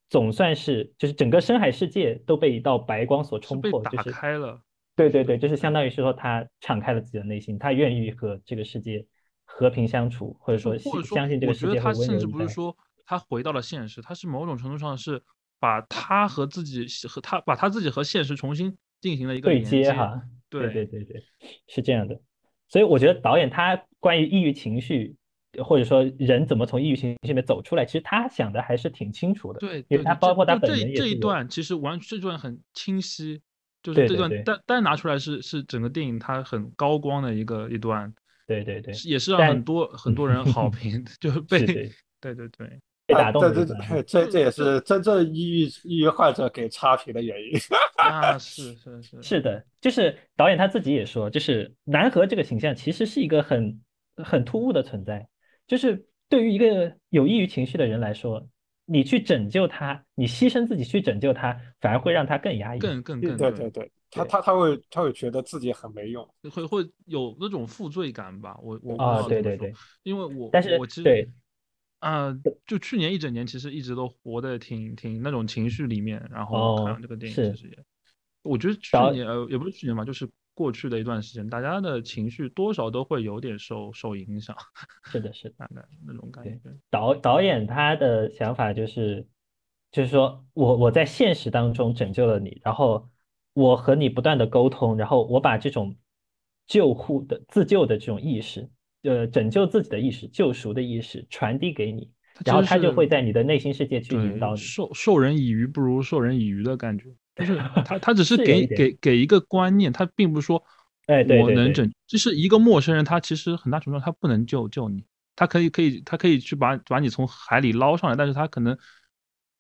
总算是就是整个深海世界都被一道白光所冲破，打就是开了，对对对，就是相当于是说他敞开了自己的内心，他愿意和这个世界和平相处，或者说相信这我觉得个世界会他甚至。不是说他回到了现实，他是某种程度上是把他和自己和他把他自己和现实重新进行了一个对连接。哈，对对对对对，是这样的。所以我觉得导演他关于抑郁情绪，或者说人怎么从抑郁情绪里面走出来，其实他想的还是挺清楚的。对因为他包括他本这就这这一段其实完这段很清晰，就是这段单单拿出来是是整个电影它很高光的一个一段，对对对，也是让很多很多人好评，就是被对对对，被打动啊这的一段这这这也是真正抑郁抑郁患者给差评的原因。啊是是是是的，就是导演他自己也说，就是南河这个形象其实是一个很很突兀的存在，就是对于一个有抑郁情绪的人来说，你去拯救他，你牺牲自己去拯救他，反而会让他更压抑。更更更对对对，他他他会他会觉得自己很没用。会会有那种负罪感吧，我我啊，对对对，因为我但是我其实对啊、就去年一整年其实一直都活得挺挺那种情绪里面，然后看哦完这个电影是其实也，我觉得去年呃也不是去年吧，就是过去的一段时间，大家的情绪多少都会有点受受影响，是的，是的。大概那种感觉。导导演他的想法就是，就是说我我在现实当中拯救了你，然后我和你不断的沟通，然后我把这种救护的自救的这种意识，呃，拯救自己的意识、救赎的意识传递给你，然后他就会在你的内心世界去引导，你。授授人以鱼不如授人以渔的感觉，就是他他只是给给给一个观念，他并不是说哎对我能拯，就是一个陌生人，他其实很大程度上他不能救救你，他可以可以他可以去把把你从海里捞上来，但是他可能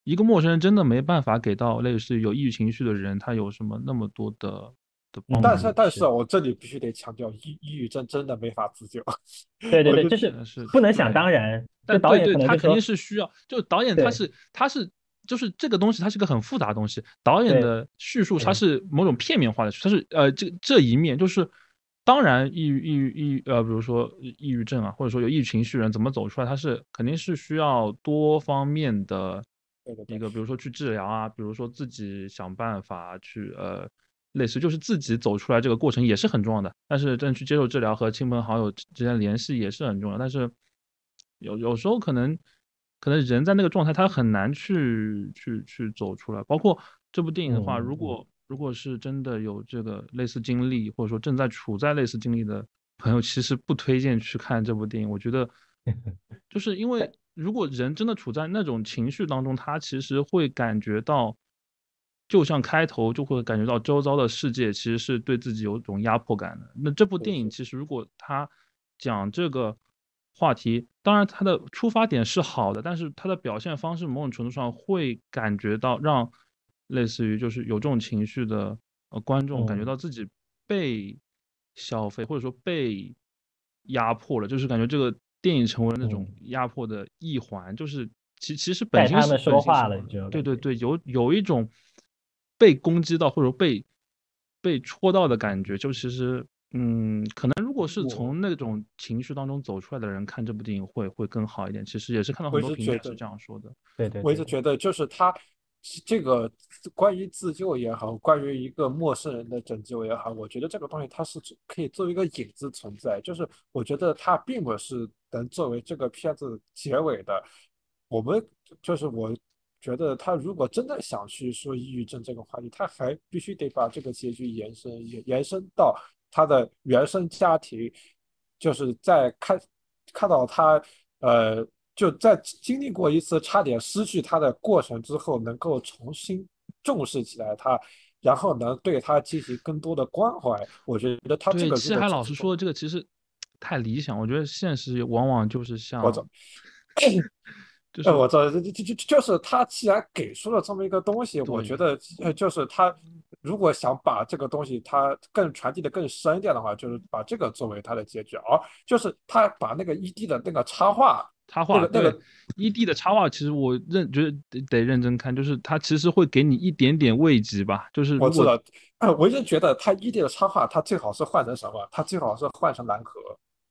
一个陌生人真的没办法给到类似于有抑郁情绪的人，他有什么那么多的嗯但是但是是我这里必须得强调，抑抑郁症真的没法自救。对对对，我就就是是不能想当然。但导演他肯定是需要，就导演他是他是就是这个东西，它是个很复杂的东西。导演的叙述，它是某种片面化的，它是呃这这一面就是，当然抑郁抑郁抑郁呃，比如说抑郁症啊，或者说有抑郁情绪人怎么走出来，他是肯定是需要多方面的一个，比如说去治疗啊，比如说自己想办法去呃类似，就是自己走出来这个过程也是很重要的，但是真去接受治疗和亲朋好友之间联系也是很重要，但是有有时候可能可能人在那个状态他很难去去去走出来，包括这部电影的话，如果如果是真的有这个类似经历，或者说正在处在类似经历的朋友，其实不推荐去看这部电影，我觉得 就是因为如果人真的处在那种情绪当中，他其实会感觉到。就像开头就会感觉到周遭的世界其实是对自己有种压迫感的。那这部电影其实如果他讲这个话题，当然他的出发点是好的，但是他的表现方式某种程度上会感觉到让类似于就是有这种情绪的呃观众感觉到自己被消费或者说被压迫了，就是感觉这个电影成为了那种压迫的一环，就是其其实本身是说话了，对对对，有有一种。被攻击到或者被被戳到的感觉，就其实，嗯，可能如果是从那种情绪当中走出来的人看这部电影会会更好一点。其实也是看到很多评价是这样说的。对对，我一直觉得就是他这个关于自救也好，关于一个陌生人的拯救也好，我觉得这个东西它是可以作为一个影子存在。就是我觉得它并不是能作为这个片子结尾的。我们就是我。觉得他如果真的想去说抑郁症这个话题，他还必须得把这个结局延伸延延伸到他的原生家庭，就是在看看到他呃就在经历过一次差点失去他的过程之后，能够重新重视起来他，然后能对他进行更多的关怀。我觉得他这个七海老师说的这个其实太理想，我觉得现实往往就是像。呃，我知道，就就就就是他既然给出了这么一个东西，我觉得呃，就是他如果想把这个东西他更传递的更深一点的话，就是把这个作为他的结局，而就是他把那个 ED 的那个插画，插画那个 ED 的插画，其实我认觉得得得认真看，就是他其实会给你一点点慰藉吧，就是我知道，呃，我就觉得他 ED 的插画，他最好是换成什么？他最好是换成蓝盒。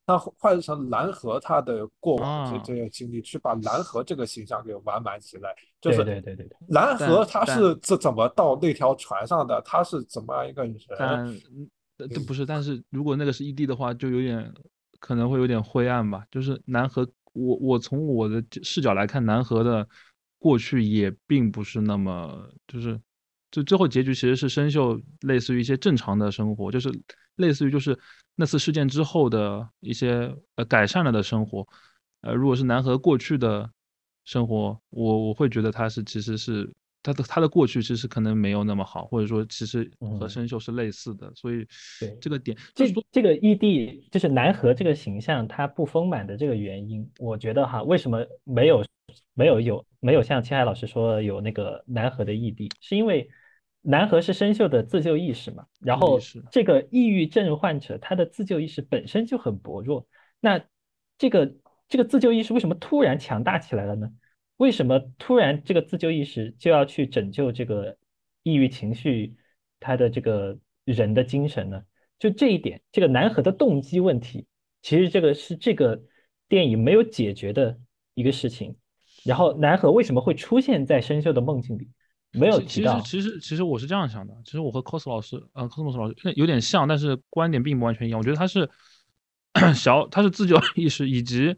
他换成蓝河，他的过往这这些经历，去把蓝河这个形象给完满起来。就是对对对对，蓝河他是怎怎么到那条船上的？他是怎么样一个人？但这不是，但是如果那个是异地的话，就有点可能会有点灰暗吧。就是南河，我我从我的视角来看，南河的过去也并不是那么，就是就最后结局其实是生锈，类似于一些正常的生活，就是类似于就是。那次事件之后的一些呃改善了的生活，呃，如果是南河过去的生活，我我会觉得他是其实是他的他的过去其实可能没有那么好，或者说其实和生锈是类似的，所以对这个点，这这个异地就是南河这个形象它不丰满的这个原因，我觉得哈，为什么没有没有有没有像青海老师说有那个南河的异地，是因为。南河是生锈的自救意识嘛？然后这个抑郁症患者他的自救意识本身就很薄弱，那这个这个自救意识为什么突然强大起来了呢？为什么突然这个自救意识就要去拯救这个抑郁情绪他的这个人的精神呢？就这一点，这个南河的动机问题，其实这个是这个电影没有解决的一个事情。然后南河为什么会出现在生锈的梦境里？没有其实其实其实我是这样想的，其实我和 cos 老师，呃，cosmos 老师有点像，但是观点并不完全一样。我觉得他是小，他是自救意识以及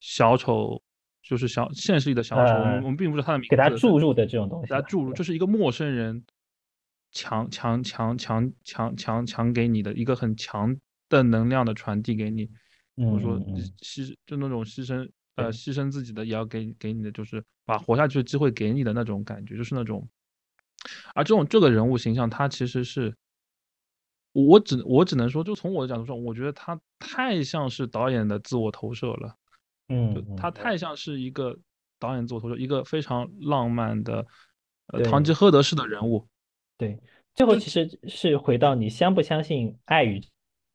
小丑，就是小现实里的小丑。我们我们并不是他的名字，给他注入的这种东西，给他注入，就是一个陌生人强强强强强强强给你的一个很强的能量的传递给你，或者说牺就那种牺牲。呃，牺牲自己的也要给给你的，就是把活下去的机会给你的那种感觉，就是那种。而这种这个人物形象，他其实是，我只我只能说，就从我的角度上，我觉得他太像是导演的自我投射了。嗯，他太像是一个导演自我投射，一个非常浪漫的，呃，堂吉诃德式的人物。对，最后其实是回到你相不相信爱与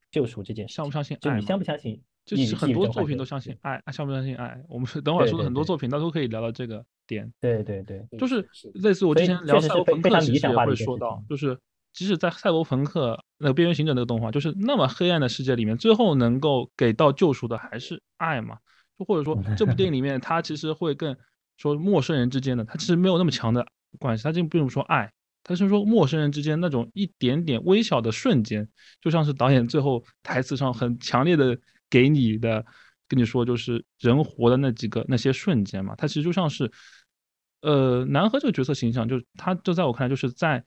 救赎这件事，相不相信爱，你相不相信？就是很多作品都相信爱，相不相信爱？我们等会儿说的很多作品，那都可以聊到这个点。对对对，就是类似我之前聊赛博朋克时也会说到，就是即使在赛博朋克那个边缘行者那个动画，就是那么黑暗的世界里面，最后能够给到救赎的还是爱嘛？就或者说 这部电影里面，它其实会更说陌生人之间的，它其实没有那么强的关系，它并并不说爱，他是说陌生人之间那种一点点微小的瞬间，就像是导演最后台词上很强烈的给你的跟你说，就是人活的那几个那些瞬间嘛，他其实就像是，呃，南河这个角色形象，就他就在我看来就是在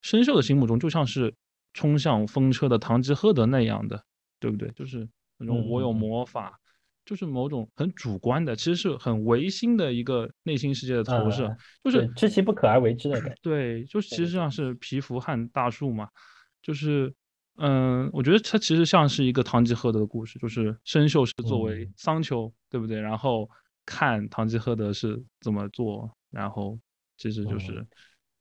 生锈的心目中，就像是冲向风车的堂吉诃德那样的，对不对？就是那种我有魔法。就是某种很主观的，其实是很唯心的一个内心世界的投射，呃就是知其不可而为之的感觉。对，就是其实上是蚍蜉撼大树嘛，就是嗯，我觉得它其实像是一个堂吉诃德的故事，就是生锈是作为嗯桑丘，对不对？然后看堂吉诃德是怎么做，然后其实就是嗯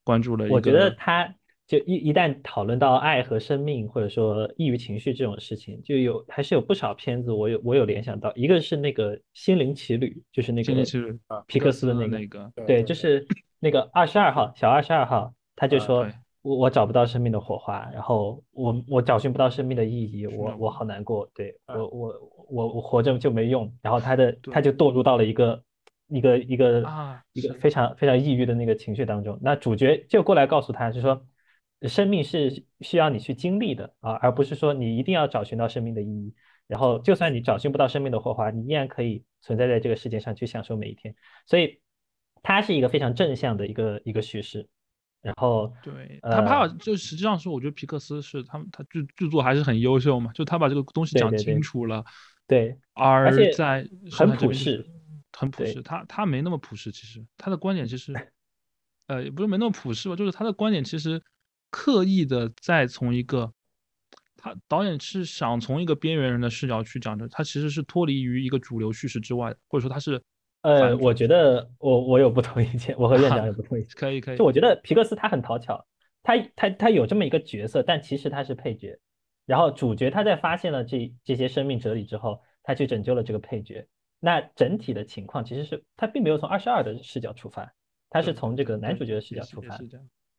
关注了一我觉得他就一一旦讨论到爱和生命，或者说抑郁情绪这种事情，就有还是有不少片子我有我有联想到，一个是那个《心灵奇旅》，就是那个心灵奇旅皮克斯的的那个，个，对，对就是那个二十二号小二十二号，他就啊说对我我找不到生命的火花，然后我我找寻不到生命的意义，我我好难过，对嗯我我我我活着就没用，然后他的他就堕入到了一个一个一个啊一个非常非常抑郁的那个情绪当中。那主角就过来告诉他，就说生命是需要你去经历的啊，而不是说你一定要找寻到生命的意义。然后，就算你找寻不到生命的火花，你依然可以存在在这个世界上去享受每一天。所以，它是一个非常正向的一个一个叙事。然后，对他怕呃就实际上是我觉得皮克斯是他们他剧剧作还是很优秀嘛，就他把这个东西讲清楚了，对，而且在很上海这边就普世，很普对世。他他没那么普世，其实他的观点其实，呃，也不是没那么普世吧，就是他的观点其实刻意的在从一个，他导演是想从一个边缘人的视角去讲的，他其实是脱离于一个主流叙事之外的，或者说他是呃，我觉得我我有不同意见，我和院长有不同意见。可以可以就，我觉得皮克斯他很讨巧，他他他有这么一个角色，但其实他是配角。然后主角他在发现了这这些生命哲理之后，他去拯救了这个配角。那整体的情况其实是他并没有从二十二的视角出发，他是从这个男主角的视角出发。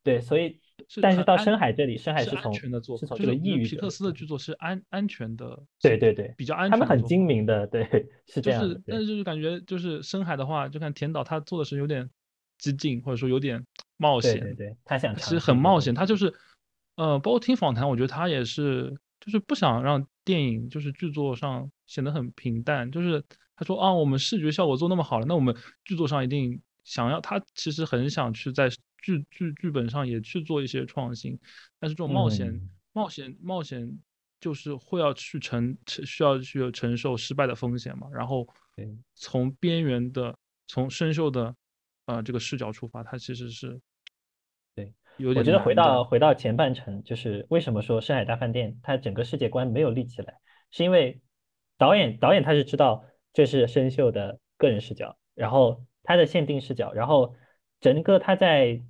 对，所以但是到深海这里，深海是从是从这个抑郁皮克斯的剧作是安安全的，对对对比较安全他们很精明的，对，是这就是样但是就是感觉就是深海的话，就看田导他做的是有点激进，或者说有点冒险，对对对，他想其实很冒险。他就是，呃，包括听访谈，我觉得他也是，就是不想让电影就是剧作上显得很平淡。就是他说啊，我们视觉效果做那么好了，那我们剧作上一定想要，他其实很想去在剧剧剧本上也去做一些创新，但是这种冒险、嗯。冒险、冒险。就是会要去承承需要去承受失败的风险嘛，然后从边缘的从生锈的呃这个视角出发，它其实是对有点我觉得回到回到前半程，就是为什么说《深海大饭店》它整个世界观没有立起来，是因为导演导演他是知道这是生锈的个人视角，然后他的限定视角，然后整个他在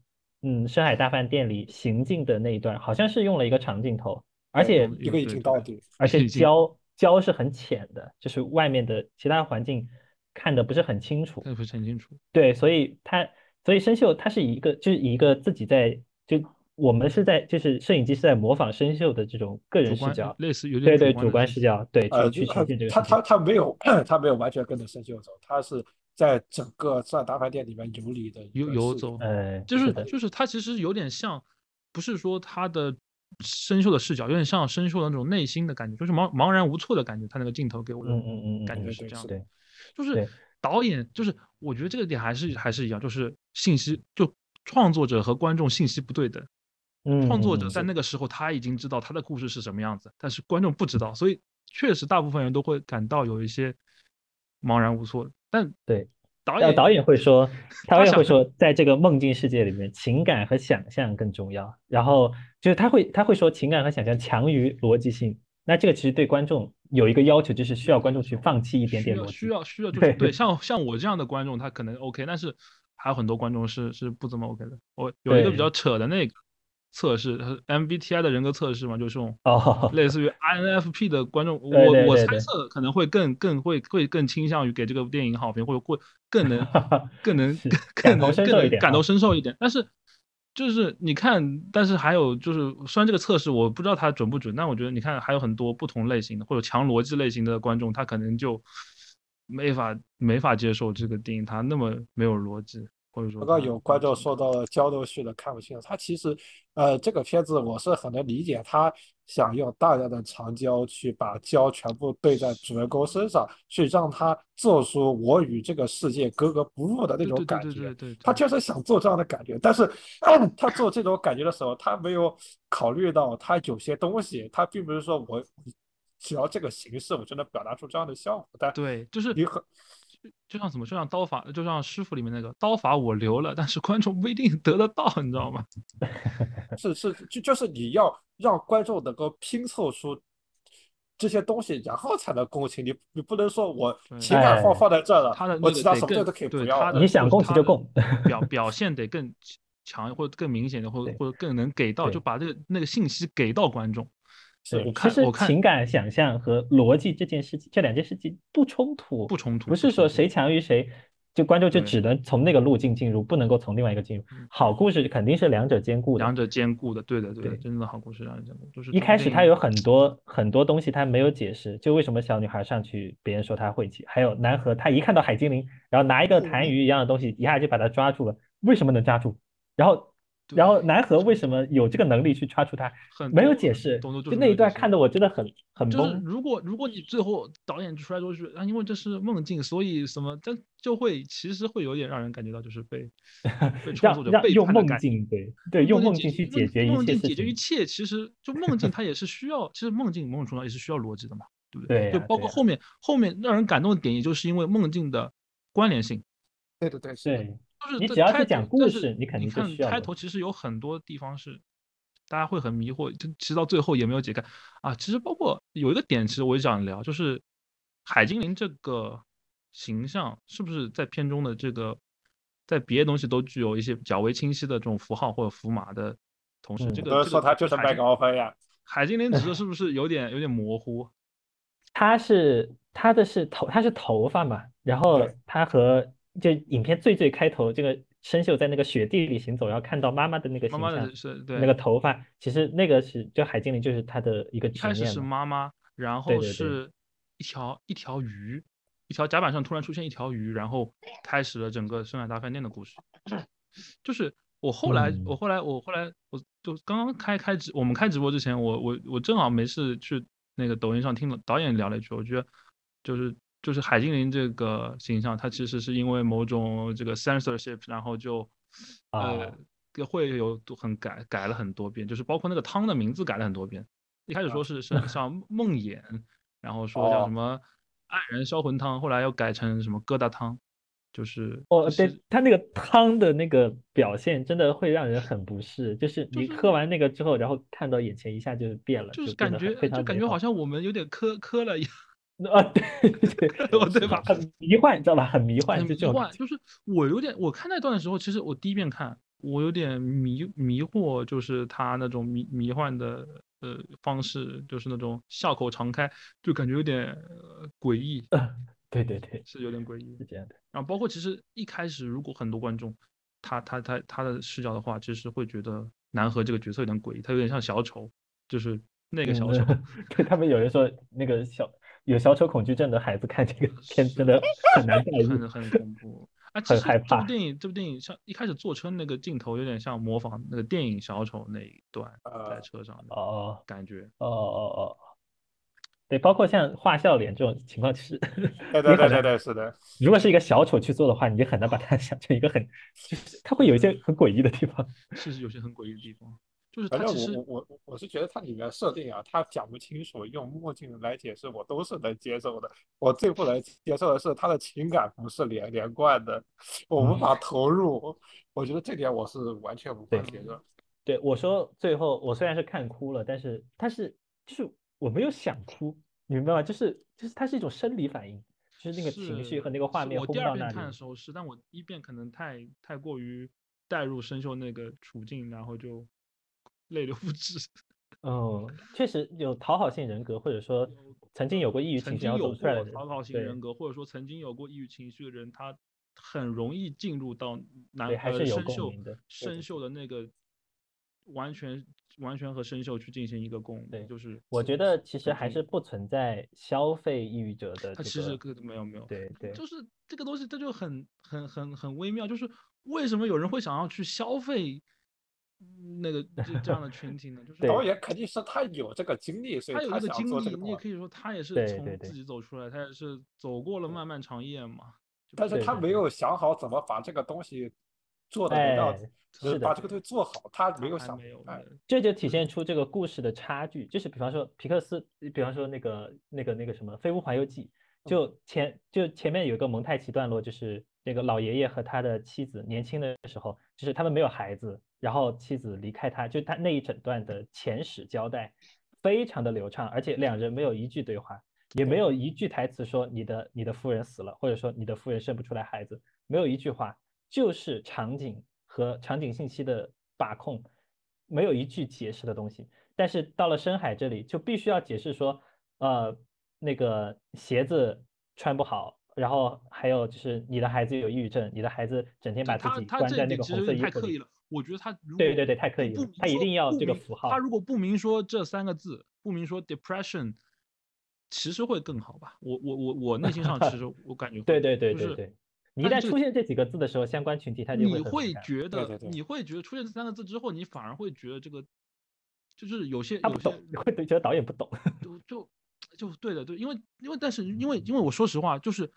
嗯深海大饭店里行进的那一段，好像是用了一个长镜头，而且嗯一个一对对镜到底，而且已经焦焦是很浅的，就是外面的其他环境看的不是很清楚。那不是很清楚。对，所以他，所以生锈它是一个，就是一个自己在，就我们是在，就是摄影机是在模仿生锈的这种个人视角，类似有对对，主主观视视角，对，呃，去去他呈现这个他他。他没有 他没有完全跟着生锈走，他是在整个在大饭店里面游离的游游走，哎，就是是，就是它其实有点像，不是说它的生锈的视角，有点像生锈的那种内心的感觉，就是茫茫然无措的感觉。他那个镜头给我的感觉是是这样的对，就是导演，就是我觉得这个点还是还是一样，就是信息就创作者和观众信息不对等。嗯，创作者嗯在那个时候他已经知道他的故事是什么样子，但是观众不知道，所以确实大部分人都会感到有一些茫然无措。但对导演呃导演会说，导演会说，在这个梦境世界里面，情感和想象更重要。然后就是他会他会说，情感和想象强于逻辑性。那这个其实对观众有一个要求，就是需要观众去放弃一点点逻辑。需要需要就是对对，像像我这样的观众他可能 OK，但是还有很多观众是是不怎么 OK 的。我有一个比较扯的那个测试它，MBTI 的人格测试嘛，就是这种哦，类似于 INFP 的观众，我我猜测可能会更更会会更倾向于给这个电影好评，或者会 更能更能 更能更感同身受一点。但是就是你看，但是还有就是，虽然这个测试我不知道它准不准，但我觉得你看还有很多不同类型的或者强逻辑类型的观众，他可能就没法没法接受这个电影它那么没有逻辑。或者说刚刚有观众说到了交斗序的看不清，他其实，呃，这个片子我是很能理解，他想用大量的长焦去把焦全部对在主人公身上，去让他做出我与这个世界格格不入的那种感觉。对对对，他对确实想做这样的感觉，但是 他做这种感觉的时候，他没有考虑到他有些东西，他并不是说我只要这个形式我就能表达出这样的效果，但对，就是你很就就像怎么，就像刀法，就像师傅里面那个刀法我留了，但是观众不一定得得到，你知道吗？是是，就就是你要让观众能够拼凑出这些东西，然后才能共情。你你不能说我情感放哎放在这儿了，他的那我其他什么都可以不对他的要。你想就是他的供其就共 表表现得更强或者更明显的，或对或者更能给到，就把这个那个信息给到观众。是对，我其实看我看情感想象和逻辑这件事情，这两件事情不冲突，不冲突不是说谁强于谁，就观众就只能从那个路径进入，不能够从另外一个进入。好故事肯定是两者兼顾的两。者兼顾的，对的对的，对真正的好故事两者兼顾，就是一开始他有有很多很多东西他没有解释，就为什么小女孩上去，别人说她晦气，还有南河他一看到海精灵，然后拿一个痰盂一样的东西，一下就把他抓住了，为什么能抓住？然后然后南河为什么有这个能力去抓住他？很没有解释，就那一段看的我真的很很就是懵。如果如果你最后导演出来说是啊，因为这是梦境，所以什么，这就会其实会有点让人感觉到就是被 被创作者让让用背叛的感觉。梦境，对对，用梦境去解决一梦境解决一。切，其实就梦境它也是需要，其实梦境某种程度上也是需要逻辑的嘛，对不对对就包括后面后面让人感动的点，也就是因为梦境的关联性。对对对，是就是你只要在讲故事你肯定是看需要开头其实有很多地方是大家会很迷惑，就其实到最后也没有解开啊。其实包括有一个点，其实我也想聊，就是海精灵这个形象是不是在片中的这个在别的东西都具有一些较为清晰的这种符号或者符码的同时，嗯这个说他就是麦海精高芬呀。海精灵指的 是不是有点有点模糊？他是他的是头，他是头发嘛，然后对他和就影片最最开头这个生锈在那个雪地里行走，然后看到妈妈的那个妈妈的是对那个头发，其实那个是就海精灵就是他的一个一开始是。妈妈，然后是一条一条鱼，一条甲板上突然出现一条鱼，然后开始了整个深海大饭店的故事。就是我后来，我嗯后来，我后来，我就刚刚开开直，我们开直播之前，我我我正好没事去那个抖音上听了导演聊了一句，我觉得就是就是海精灵这个形象，它其实是因为某种这个 censorship，然后就呃啊会有很改改了很多遍，就是包括那个汤的名字改了很多遍。一开始说是是像 梦魇，然后说叫哦什么黯然销魂汤，后来又改成什么疙瘩汤，就是哦，对，他那个汤的那个表现真的会让人很不适，就是你喝完那个之后，然后看到眼前一下就变了，就是感觉就感觉好像我们有点磕磕了一样，啊，对 对 哦对吧？很迷幻，你知道吧？很迷幻，很迷幻，就是我有点，我看那段的时候，其实我第一遍看，我有点迷迷惑，就是他那种迷迷幻的呃方式，就是那种笑口常开，就感觉有点、呃、诡异，对对对，是有点诡异是。这样的。然后包括其实一开始，如果很多观众他他他他的视角的话，其实会觉得南河这个角色有点诡异，他有点像小丑，就是那个小丑。嗯 对他们有人说，那个小有小丑恐惧症的孩子看这个片真的很难代入很。很恐怖。啊，其很害怕实这部电影，这部电影像一开始坐车那个镜头，有点像模仿那个电影小丑那一段在呃车上的哦感觉。哦哦哦，对，包括像画笑脸这种情况，其实对 你对对是的。如果是一个小丑去做的话，你就很难把它想成一个很，就是他会有一些很诡异的地方。是有些很诡异的地方，就是反正我我我我是觉得它里面设定啊，它讲不清楚，用墨镜来解释，我都是能接受的。我最不能接受的是他的情感不是连连贯的，我无法投入。我觉得这点我是完全无法接受。对，我说最后我虽然是看哭了，但是但是就是我没有想哭，你明白吗？就是就是它是一种生理反应，就是那个情绪和那个画面我轰到那里第二遍看。的时候是，但我一遍可能太太过于带入生锈那个处境，然后就泪流不止。嗯，确实有讨好性人格，或者说曾经有过抑郁情绪然后曾经有过走出来的人，讨好型对人格，或者说曾经有过抑郁情绪的人，他很容易进入到男有生锈的生锈的那个完全完全和生锈去进行一个共对鸣，就是我觉得其实还是不存在消费抑郁者的这它其实没有没有，对对就是这个东西，这就很很很很微妙。就是为什么有人会想要去消费嗯那个这这样的群体呢？就是导演肯定是他有这个经历，所以他有这个经历，你也可以说他也是从自己走出来，他也是走过了漫漫长夜嘛。但是他没有想好怎么把这个东西做的比较哎，是把这个东西做好，他他没有想没有 这就体现出这个故事的差距，就是比方说皮克斯，比方说那个那个那个什么《飞屋环游记》，就前就前面有一个蒙太奇段落，就是那个老爷爷和他的妻子年轻的时候，就是他们没有孩子，然后妻子离开他，就他那一整段的前史交代非常的流畅，而且两人没有一句对话，也没有一句台词说你的你的夫人死了，或者说你的夫人生不出来孩子，没有一句话，就是场景和场景信息的把控，没有一句解释的东西。但是到了深海这里，就必须要解释说，呃，那个鞋子穿不好，然后还有就是你的孩子有抑郁症，你的孩子整天把自他他己关在那这一点其实有个红色衣服里。点太刻意了。我觉得他对对对，太刻意了他一定要这个符号他。如果不明说这三个字，不明说 depression，其实会更好吧？我我我我内心上其实我感觉 会对对对就是对对，你一旦出现这几个字的时候，相关群体他就你会你会觉得你会觉得出现这三个字之后，你反而会觉得这个就是有些他不懂，你 会觉得导演不懂。就就就对的，对，因为因为但是因为因为我说实话，就是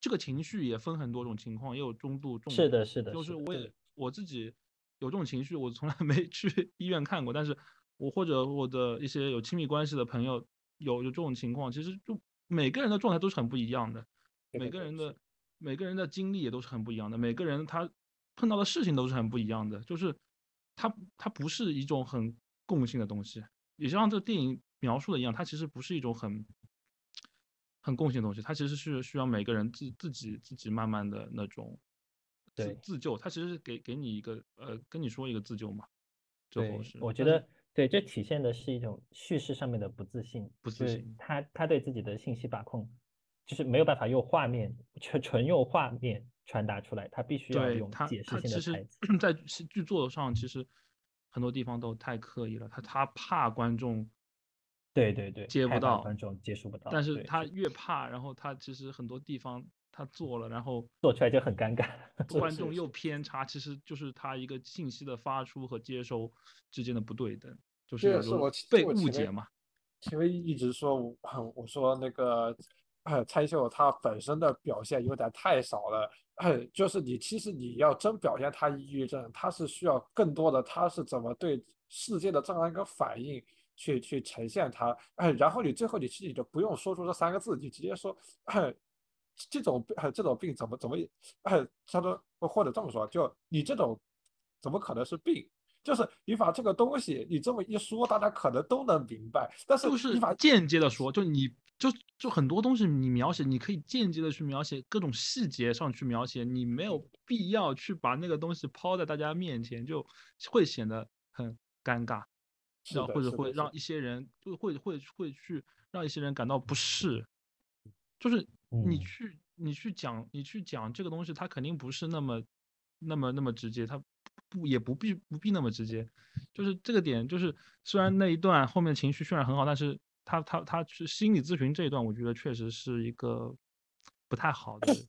这个情绪也分很多种情况，也有中度、重度是的，是的，就是我也我自己有这种情绪，我从来没 去医院看过，但是我或者我的一些有亲密关系的朋友有有这种情况，其实就每个人的状态都是很不一样的，每个人的。每个人的经历也都是很不一样的，每个人他碰到的事情都是很不一样的，就是它它不是一种很共性的东西，也像这电影描述的一样，它其实不是一种很很共性的东西，它其实是需要每个人自自己自己慢慢的那种自对。自救，它其实是给给你一个呃跟你说一个自救嘛，最后对是，我觉得对，这体现的是一种叙事上面的不自信，不自信。他他对自己的信息把控，就是没有办法用画面纯纯用画面传达出来，他必须要用他解释他其实性的台词。在剧剧作上其实很多地方都太刻意了，他他怕观众对对对，接不到观众接触不到，但是他越怕，然后他其实很多地方他做了，然后做出来就很尴尬。观众又偏差，其实就是他一个信息的发出和接收之间的不对等，就是被误解嘛。因为一直说我 我说那个呃蔡秀他本身的表现有点太少了，呃就是你其实你要真表现他抑郁症，他是需要更多的他是怎么对世界的这样一个反应去去呈现它，哎，然后你最后你其实你就不用说出这三个字，你直接说，哎，这种呃这种病怎么怎么，哎，他说或者这么说，就你这种怎么可能是病？就是你把这个东西你这么一说，大家可能都能明白。但是就是你把间接的说，就你就就很多东西你描写，你可以间接的去描写各种细节上去描写，你没有必要去把那个东西抛在大家面前，就会显得很尴尬，是的然后或者会让一些人就会会会去让一些人感到不适，就是你嗯。去你去讲你去讲这个东西，它肯定不是那么那么那么直接，它不也不必不必那么直接，就是这个点，就是虽然那一段后面情绪渲染很好，但是他他他去心理咨询这一段，我觉得确实是一个不太好的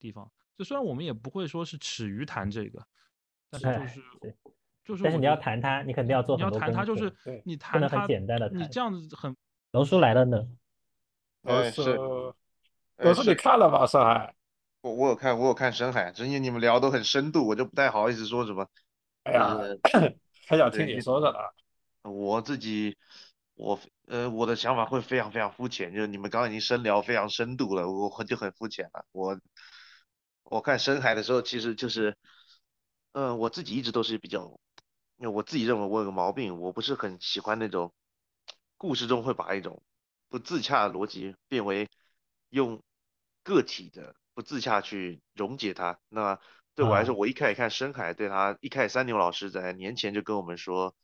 地方。就虽然我们也不会说是耻于谈这个，但是就哎是对就是但是你要谈它，你肯定要做你要很多功谈它，就课是对你不能很，简单地谈你这样子很龙叔来了呢，我是哎是龙叔你看了吧，上海？我我有看我有看深海，只是你们聊都很深度，我就不太好意思说什么。哎呀，还想听你说的呢。我自己，我呃我的想法会非常非常肤浅，就是你们刚刚已经深聊非常深度了，我我就很肤浅了。我我看深海的时候，其实就是，嗯、我自己一直都是比较，因为我自己认为我有个毛病，我不是很喜欢那种故事中会把一种不自洽的逻辑变为用个体的不自洽去溶解它。那对我来说，啊我一开始看深海，对他一开始三牛老师在年前就跟我们说，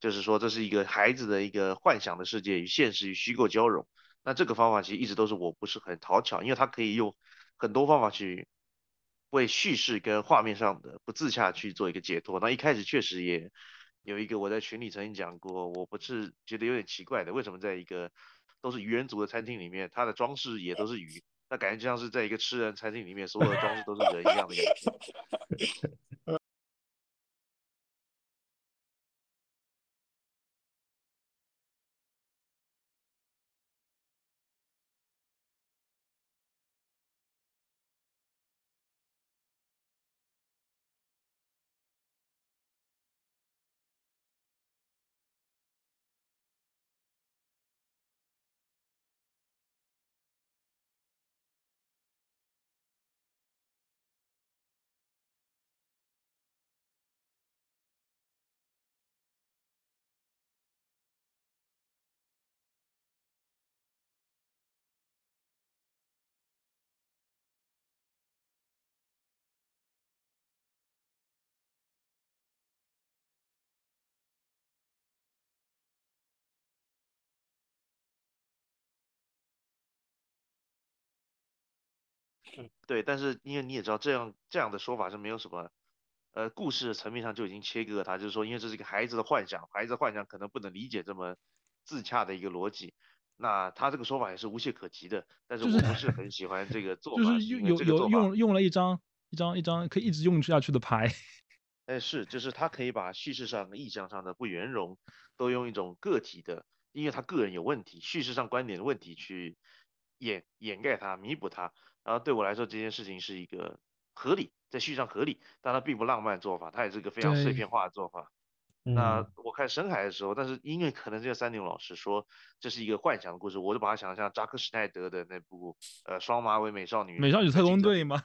就是说这是一个孩子的一个幻想的世界与现实与虚构交融。那这个方法其实一直都是我不是很讨巧，因为它可以用很多方法去为叙事跟画面上的不自洽去做一个解脱。那一开始确实也有一个我在群里曾经讲过，我不是觉得有点奇怪的，为什么在一个都是鱼人族的餐厅里面，它的装饰也都是鱼，那感觉就像是在一个吃人餐厅里面，所有的装饰都是人一样的感觉。对，但是因为你也知道，这样这样的说法是没有什么，呃，故事层面上就已经切割了他，就是说，因为这是一个孩子的幻想，孩子的幻想可能不能理解这么自洽的一个逻辑，那他这个说法也是无懈可击的。但是我不是很喜欢这个做法，就是因有有用用了一张一张一张可以一直用下去的牌，哎，是，就是他可以把叙事上、意象上的不圆融，都用一种个体的，因为他个人有问题，叙事上观点的问题去掩掩盖它、弥补它。然后对我来说，这件事情是一个合理，在叙事上合理，但它并不浪漫做法，它也是一个非常碎片化的做法。那嗯我看深海的时候，但是因为可能这个三牛老师说这是一个幻想的故事，我就把它想象扎克施耐德的那部呃双马尾美少女美少女特工队吗？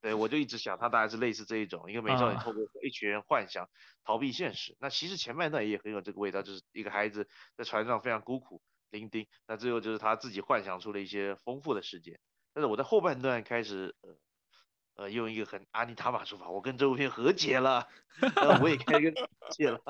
对，我就一直想，它大概是类似这一种，一个美少女啊透过一群人幻想逃避现实。那其实前半段也很有这个味道，就是一个孩子在船上非常孤苦伶仃，那最后就是他自己幻想出了一些丰富的世界。但是我在后半段开始，呃呃，用一个很阿尼塔玛说法，我跟这部片和解了，我也开始跟解了，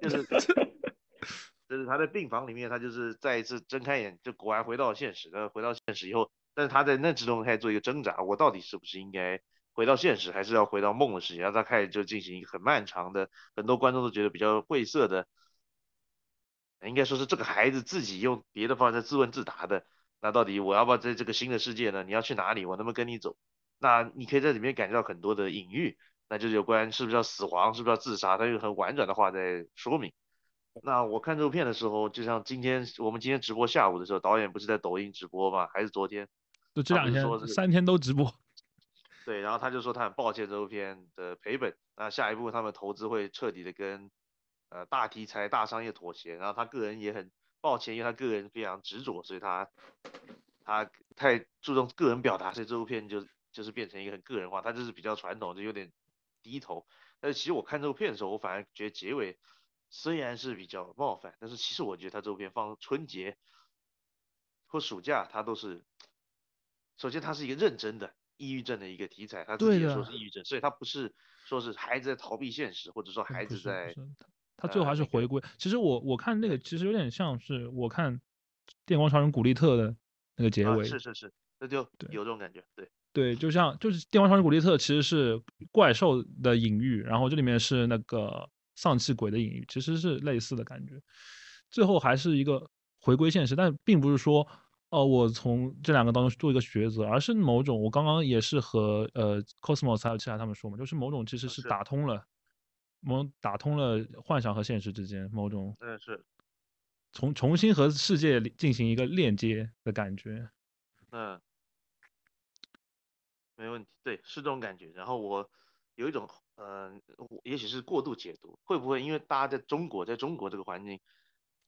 就是 就是他在病房里面，他就是再一次睁开眼，就果然回到了现实。那回到现实以后，但是他在那之中开始做一个挣扎，我到底是不是应该回到现实，还是要回到梦的世界？然后他开始就进行一个很漫长的，很多观众都觉得比较晦涩的，应该说是这个孩子自己用别的方式自问自答的。那到底我要不要在这个新的世界呢？你要去哪里？我能不能跟你走？那你可以在里面感觉到很多的隐喻，那就是有关是不是要死亡，是不是要自杀，他用很婉转的话在说明。那我看这部片的时候，就像今天我们今天直播下午的时候，导演不是在抖音直播吗？还是昨天？就这两天三天都直播，对，然后他就说他很抱歉这部片的赔本，那下一步他们投资会彻底的跟呃大题材、大商业妥协，然后他个人也很抱歉，因为他个人非常执着，所以他他太注重个人表达，所以这部片就就是变成一个很个人化，他就是比较传统，就有点低头。但是其实我看这部片的时候，我反而觉得结尾虽然是比较冒犯，但是其实我觉得他这部片放春节或暑假，他都是首先他是一个认真的抑郁症的一个题材，他自己也说是抑郁症，所以他不是说是孩子在逃避现实，或者说孩子在是他他最后还是回归。其实我我看那个其实有点像是我看电光超人古力特的那个结啊尾，是是是，那就对有这种感觉，对。对，就像就是电光超人古力特其实是怪兽的隐喻，然后这里面是那个丧气鬼的隐喻，其实是类似的感觉。最后还是一个回归现实，但并不是说，哦、我从这两个当中做一个抉择，而是某种我刚刚也是和呃 Cosmos 还有其他他们说嘛，就是某种其实是是打通了，某种打通了幻想和现实之间某种嗯，是，重重新和世界进行一个链接的感觉。嗯，没问题，对，是这种感觉。然后我有一种，呃，我也许是过度解读，会不会因为大家在中国，在中国这个环境，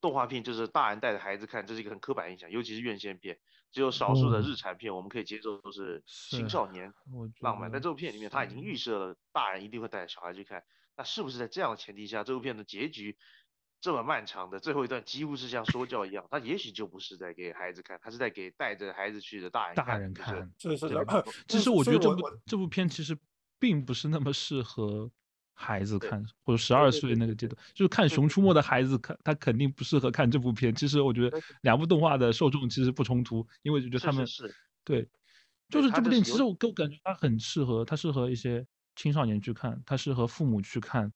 动画片就是大人带着孩子看，这是一个很刻板印象，尤其是院线片，只有少数的哦日产片我们可以接受，都是青少年浪漫。在这部片里面，他已经预设了大人一定会带着小孩去看，那是不是在这样的前提下，这部片的结局？这么漫长的最后一段几乎是像说教一样，他也许就不是在给孩子看，他是在给带着孩子去的大人大看是人看。是是的，其实我觉得这部这部片其实并不是那么适合孩子看，或者十二岁那个阶段，就是看《熊出没》的孩子看，他肯定不适合看这部片。其实我觉得两部动画的受众其实不冲突，因为我觉得他们是是是，对，就是这部电影，其实我给我感觉它很适合，它适合一些青少年去看，它是和父母去看，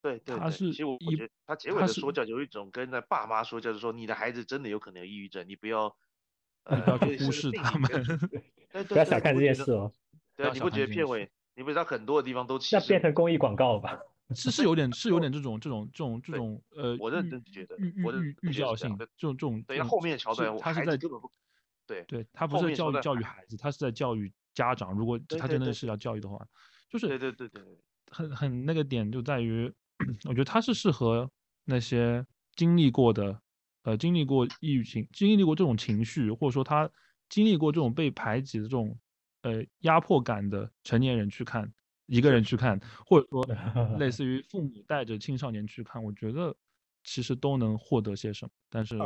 对对对。它是其实我觉得他结尾的说教有一种跟那爸妈说教，就是说你的孩子真的有可能有抑郁症，你不要 你不要去忽视他们。对不要小看这件事。哦，对啊，不要小你不觉得片尾，你不知道很多的地方都歧那变成公益广告了吧？是是有点是有点这种这种这种这种呃，我认寓真觉得寓我认寓寓真觉得教性，是这种这种对，这种后面的桥段，他是在孩子根本不对对他不是教育教育孩子，他是在教育家长。如果他真的是要教育的话，就是对对对对对很很那个点就在于，我觉得他是适合那些经历过的，呃，经历过抑郁情，经历过这种情绪，或者说他经历过这种被排挤的这种呃压迫感的成年人去看，一个人去看，或者说 类似于父母带着青少年去看，我觉得其实都能获得些什么。但是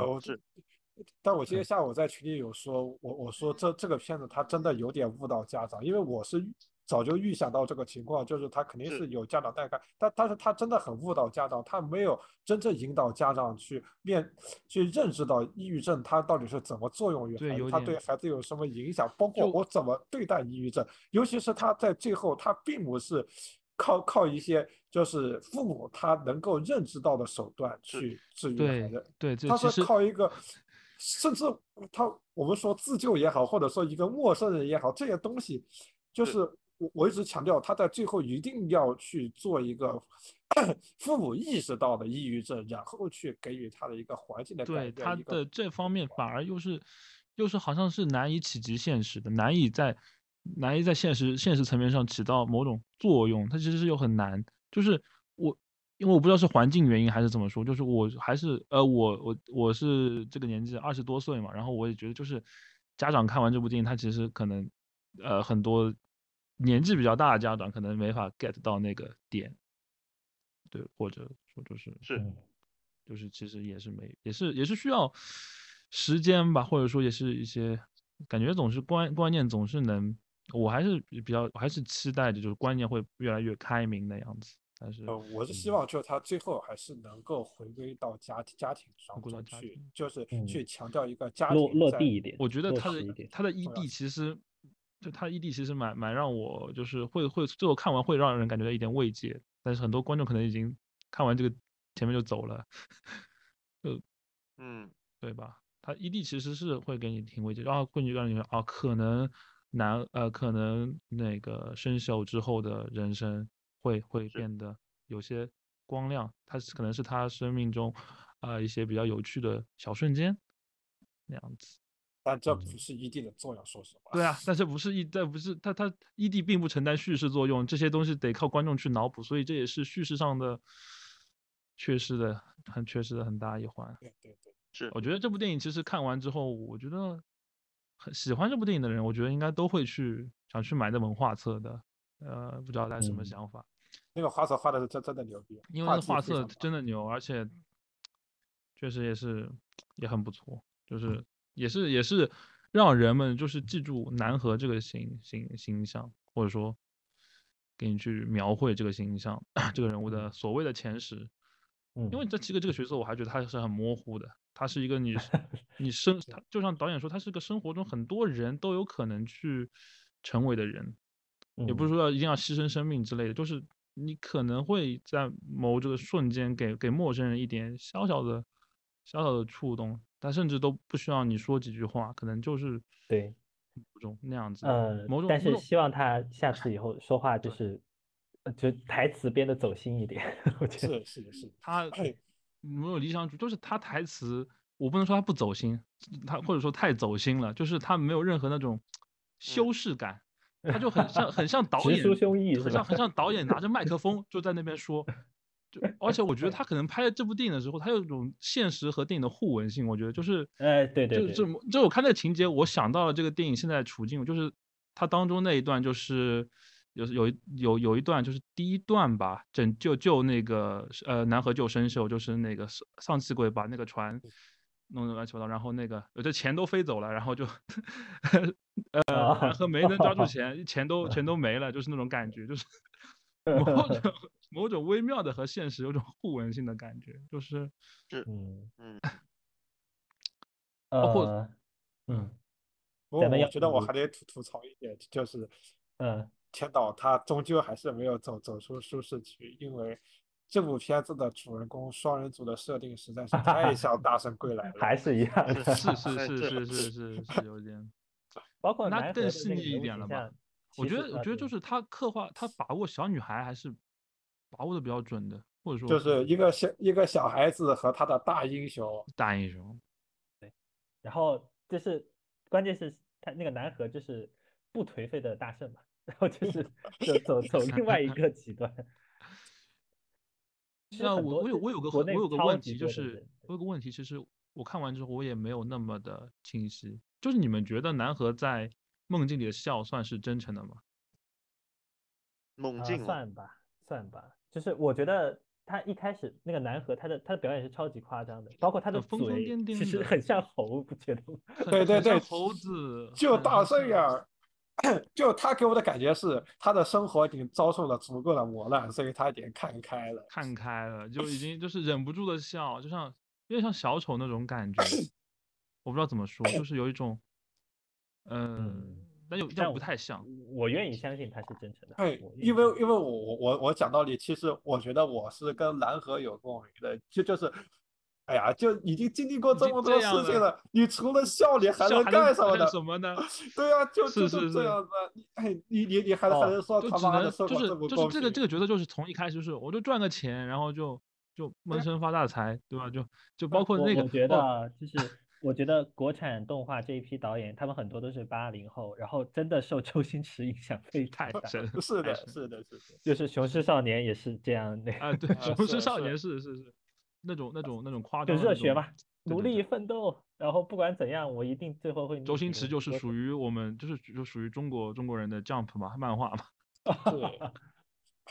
但我今天下午在群里有说，我我说这这个片子它真的有点误导家长，因为我是预早就预想到这个情况，就是他肯定是。是有家长带看，但但是他真的很误导家长，他没有真正引导家长去面去认知到抑郁症它到底是怎么作用于孩子，对有点它对孩子有什么影响，包括我怎么对待抑郁症，尤其是他在最后，他并不是靠靠一些就是父母他能够认知到的手段去治愈孩子。对，这他是靠一个，甚至他我们说自救也好，或者说一个陌生人也好，这些东西，就是我我一直强调，他在最后一定要去做一个父母意识到的抑郁症，然后去给予他的一个环境的改对变。一个他的这方面反而又是又是好像是难以企及现实的，难以在难以在现实现实层面上起到某种作用，它其实是又很难。就是我因为我不知道是环境原因还是怎么说，就是我还是呃我我我是这个年纪二十多岁嘛，然后我也觉得就是家长看完这部电影，他其实可能呃很多年纪比较大的家长可能没法 get 到那个点，对，或者说就是是嗯就是其实也是没，也是也是需要时间吧，或者说也是一些感觉总是观观念总是能，我还是比较我还是期待着就是观念会越来越开明的样子，但是呃，我是希望就是他最后还是能够回归到家庭家庭当回归到中去，就是嗯去强调一个家庭在落地一点，我觉得他的。他的异地其实就他的 ED 其实蛮蛮让我就是会会最后看完会让人感觉到一点慰藉，但是很多观众可能已经看完这个前面就走了，就嗯对吧？他 ED 其实是会给你挺慰藉，然后会让你啊，可能男呃，可能那个生锈之后的人生会会变得有些光亮，他可能是他生命中啊、呃一些比较有趣的小瞬间那样子。但这嗯不是一定的作用，说实话。对啊，但这不是 E，这不是他他 ED 并不承担叙事作用，这些东西得靠观众去脑补，所以这也是叙事上的缺失的很缺失的很大一环。对对对，是我觉得这部电影其实看完之后，我觉得很喜欢这部电影的人，我觉得应该都会去想去买那本画册的。呃，不知道大家什么嗯想法，那个画册画的是真真的牛逼，因为那画册真的牛，而且确实也是也很不错，就是也是也是让人们就是记住南河这个形形形象，或者说给你去描绘这个形象，这个人物的所谓的前十。嗯，因为这七个这个角色，我还觉得他是很模糊的，他是一个你 你生，他就像导演说，他是个生活中很多人都有可能去成为的人，也不是嗯。说要一定要牺牲生命之类的，就是你可能会在某这个瞬间给给陌生人一点小小的小小的触动，他甚至都不需要你说几句话，可能就是对，某种那样子，呃某，种但是希望他下次以后说话就是，呃就台词编的走心一点，我觉得。是是是，他。哎没有理想主义，就是他台词，我不能说他不走心，他或者说太走心了，就是他没有任何那种修饰感，他就很像很像导演，很像很像导演拿着？麦克风就在那边说，就而且我觉得他可能拍了这部电影的时候，他有一种现实和电影的互文性，我觉得就是，哎对对对就就就我看那个情节，我想到了这个电影现在处境，就是它当中那一段就是。有有有有一段就是第一段吧，拯救救那个呃南河救生秀，就是那个丧丧气鬼把那个船弄得乱七八糟，然后那个有的钱都飞走了，然后就呃啊南河没能抓住钱，钱都全都没了，就是那种感觉，就是 某种微妙的和现实有种互文性的感觉，就是 嗯嗯。包括呃嗯不过咱们要我觉得我还得吐吐槽一点，就是嗯。天岛他终究还是没有走走出舒适区，因为这部片子的主人公双人组的设定实在是太像《大圣归来》了。还是一样的，是。是。是是。是是是有点，包括那更细腻一点了吧我觉得我觉得就是。他刻画他把握小女孩还是把握的比较准的，或者说就是一个小一个小孩子和他的大英雄，大英雄，对然后就是关键是他那个南河就是不颓废的大圣嘛，然后就 是就走走另外一个极端。其实那我我有我有个我有个问题，就是我有个问题，其实我看完之后我也没有那么的清晰，就是你们觉得南河在梦境里的笑算是真诚的吗？啊，猛进了，算吧，算吧。就是我觉得他一开始那个南河，他的他的表演是超级夸张的，包括他的疯疯嘴，癫癫其实很像猴，不觉得吗？对对对猴子，就大圣样儿。就他给我的感觉是，他的生活已经遭受了足够的磨难，所以他已经看开了。看开了，就已经就是忍不住的笑，就像有点像小丑那种感觉，我不知道怎么说，就是有一种，嗯嗯，但又又但不太像，我愿意相信他是真诚的。对因为因为我我我我讲道理，其实我觉得我是跟蓝河有共鸣的，就就是，哎呀，就已经经历过这么多事情了，你除了笑，你还能干什么呢？什么呢？对啊、就就是是这样子，你哎，你你你还还哦能说就只他妈的能就是就是这个这个角色就是从一开始就是我就赚个钱，然后就就闷声发大财，对吧？就就包括那个我我觉哦得就是，我觉得国产动画这一批导演，他们很多都是八零后，然后真的受周星驰影响 非常大。是 的，是的，是的。就是《雄狮少年》也是这样，的啊，对，啊雄狮少年是是是那种那种那种夸就张的那种热血嘛，努力奋斗，然后不管怎样，我一定最后会。周星驰就是属于我们，就是就属于中国中国人的 Jump 嘛，漫画嘛。对，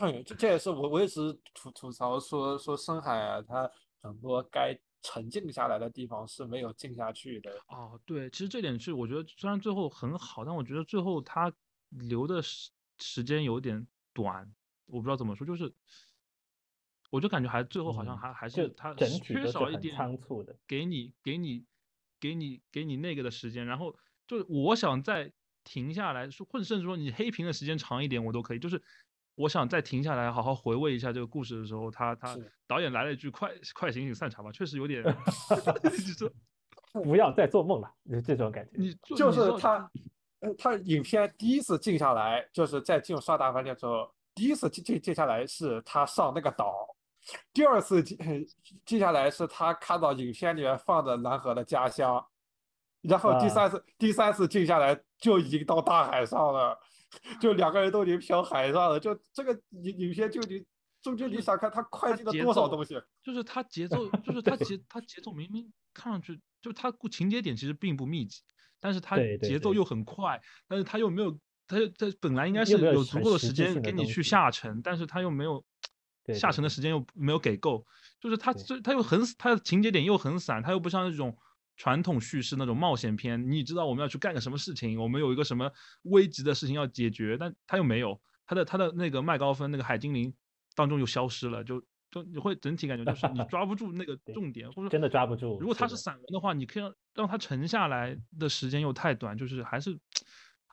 嗯，这这也是我我一直吐吐槽说说深海啊，他很多该沉静下来的地方是没有静下去的。哦，对，其实这点是我觉得虽然最后很好，但我觉得最后他留的时时间有点短，我不知道怎么说，就是我就感觉还最后好像嗯还还是他缺少一点仓促的给你给你给你给你那个的时间，然后就是我想再停下来说，或者甚至说你黑屏的时间长一点我都可以，就是我想再停下来好好回味一下这个故事的时候，他他导演来了一句快快醒醒散场吧，确实有点，你说 不要再做梦了，就这种感觉。你就是他，呃，他影片第一次静下来，就是在进入刷大饭店之后，第一次静静静下来是他上那个岛，第二次静静下来是他看到影片里面放的南河的家乡，然后第啊。三次、第三次静下来就已经到大海上了，就两个人都已经漂海上了，就这个影影片就你中间你想看他快进了多少东西？就是他节奏，就是他节 他节奏明明看上去就他故情节点其实并不密集，但是他节奏又很快，但是他又没有，他又他本来应该是有足够的时间给你去下沉，但是他又没有下沉的时间又没有给够，就是他对这他又很他的情节点又很散，他又不像那种。传统叙事那种冒险片，你知道我们要去干个什么事情，我们有一个什么危急的事情要解决，但他又没有，他的他的那个麦高芬那个海精灵当中又消失了，就就你会整体感觉就是你抓不住那个 重点，或者真的抓不住如果他是散文的话，你可以让让他沉下来的时间又太短，就是还是，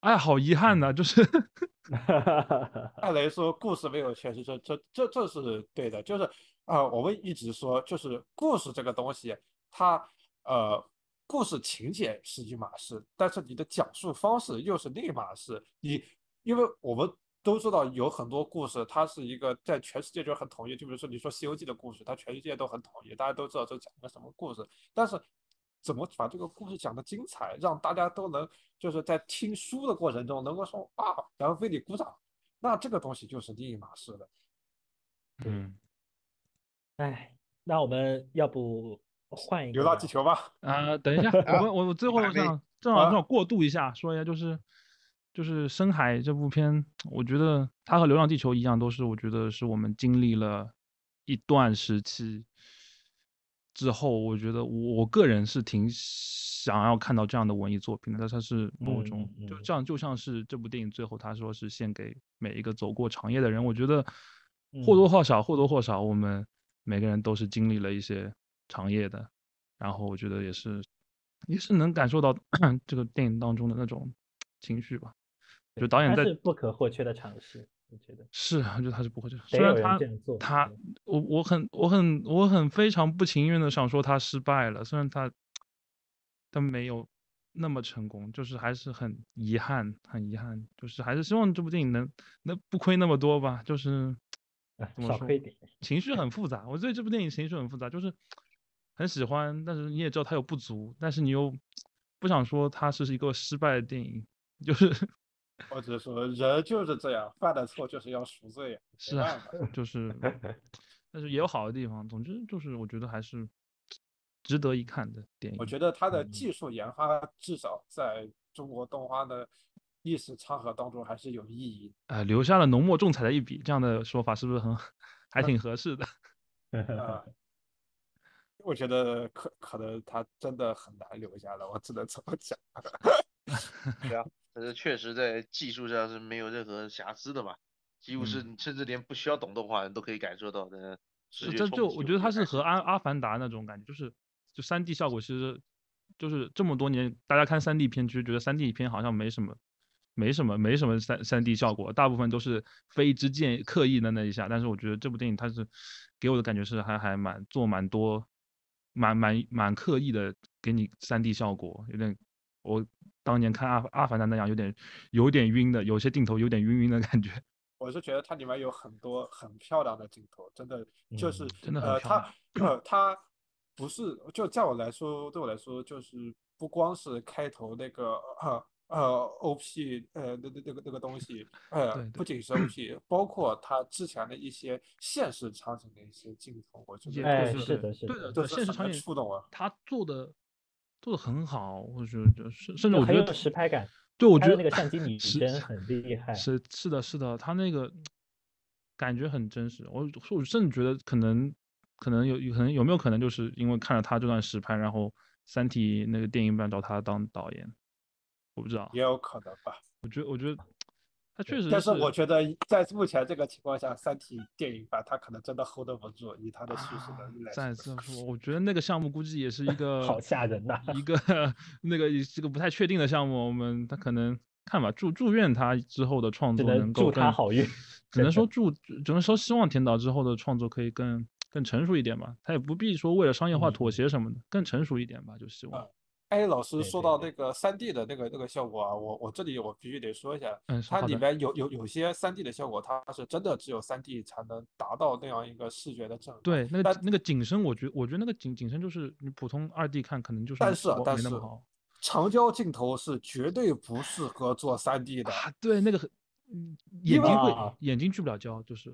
哎，好遗憾呐、就是 按雷说，故事没有诠释，这这这这是对的。就是啊、呃我们一直说，就是故事这个东西，它呃，故事情节是一码事，但是你的讲述方式又是另一码事。你因为我们都知道有很多故事，它是一个在全世界就很统一，就比如说你说《西游记》的故事，它全世界都很统一，大家都知道这讲个什么故事，但是。怎么把这个故事讲得精彩，让大家都能就是在听书的过程中能够说啊，然后为你鼓掌，那这个东西就是另一码事了。嗯哎，那我们要不换一个流浪地球吧，啊、等一下，我们我我最后想正好啊。正好过渡一下，说一下就是就是《深海》这部片，我觉得它和《流浪地球》一样，都是我觉得是我们经历了一段时期之后，我觉得我我个人是挺想要看到这样的文艺作品的，但它是某嗯种嗯嗯就这样，就像是这部电影最后他说是献给每一个走过长夜的人，我觉得或多嗯或少或多或少我们每个人都是经历了一些长夜的，然后我觉得也是也是能感受到 这个电影当中的那种情绪吧。就导演在是不可或缺的尝试。我觉得是，我觉得他是不会这样。得有人虽然他。他我我很我很我很非常不情愿的想说他失败了，虽然他他没有那么成功，就是还是很遗憾，很遗憾，就是还是希望这部电影能能不亏那么多吧，就是啊怎么说少亏点。情绪很复杂。我对这部电影情绪很复杂，就是很喜欢，但是你也知道它有不足，但是你又不想说它是一个失败的电影，就是或者说人就是这样，犯的错就是要赎罪，是啊就是，但是也有好的地方。总之就是我觉得还是值得一看的电影。我觉得它的嗯技术研发至少在中国动画的历史长河当中还是有意义的。呃，留下了浓墨重彩的一笔，这样的说法是不是很 还挺合适的？啊，我觉得可可能他真的很难留下来，我只能这么讲。对啊，但是确实在技术上是没有任何瑕疵的嘛，几乎是你甚至连不需要懂动画人都可以感受到的视觉这就。我觉得它是和阿阿凡达那种感觉，就是就三 D 效果，其实就是这么多年大家看三 D 片，其实觉得三 D 片好像没什么。没什么，没什么三三 D 效果，大部分都是非之剑刻意的那一下。但是我觉得这部电影它是给我的感觉是还还蛮做蛮多，蛮蛮蛮刻意的给你三 D 效果，有点我当年看阿阿凡达那样有点有点晕的，有些镜头有点晕晕的感觉。我是觉得它里面有很多很漂亮的镜头，真的就是、嗯真的很呃，漂亮它呃 它不是就在我来说，对我来说就是不光是开头那个 呃呃 OP 呃那那那个那个东西呃对对不仅是 OP，包括他之前的一些现实场景的一些镜头，我觉也得哎都是的是的对的，对，现实场景触动我。他做的做的很好，我觉得甚甚至我觉得实拍感。对，我觉得那个相机拟是真很厉害。是是的，是的，他那个感觉很真实。我我甚至觉得可能可能有有可能有没有可能就是因为看了他这段实拍，然后《三体》那个电影版找他当导演，我不知道。也有可能吧，我觉得我觉得他确实但是我觉得在目前这个情况下，《三体》电影版它可能真的 hold 不住，以它的叙事啊能力来再说。次 说，我觉得那个项目估计也是一个 好吓人呐一个那个这个不太确定的项目，我们他可能看吧，祝祝愿他之后的创作能够能祝他好运。只能说祝，只能说希望田导之后的创作可以更更成熟一点吧，他也不必说为了商业化妥嗯协什么的，更成熟一点吧，就希望啊。哎，老师说到那个三 D 的那个那个效果啊，我我这里我必须得说一下，它里面有有有些三 D 的效果，它是真的只有三 D 才能达到那样一个视觉的震撼。对那个那个景深，我觉我觉得那个景景深就是你普通二 D 看可能就是但是啊但是长焦镜头是绝对不适合做三 D 的，啊，对那个很，嗯，眼睛会啊眼睛聚不了焦，就是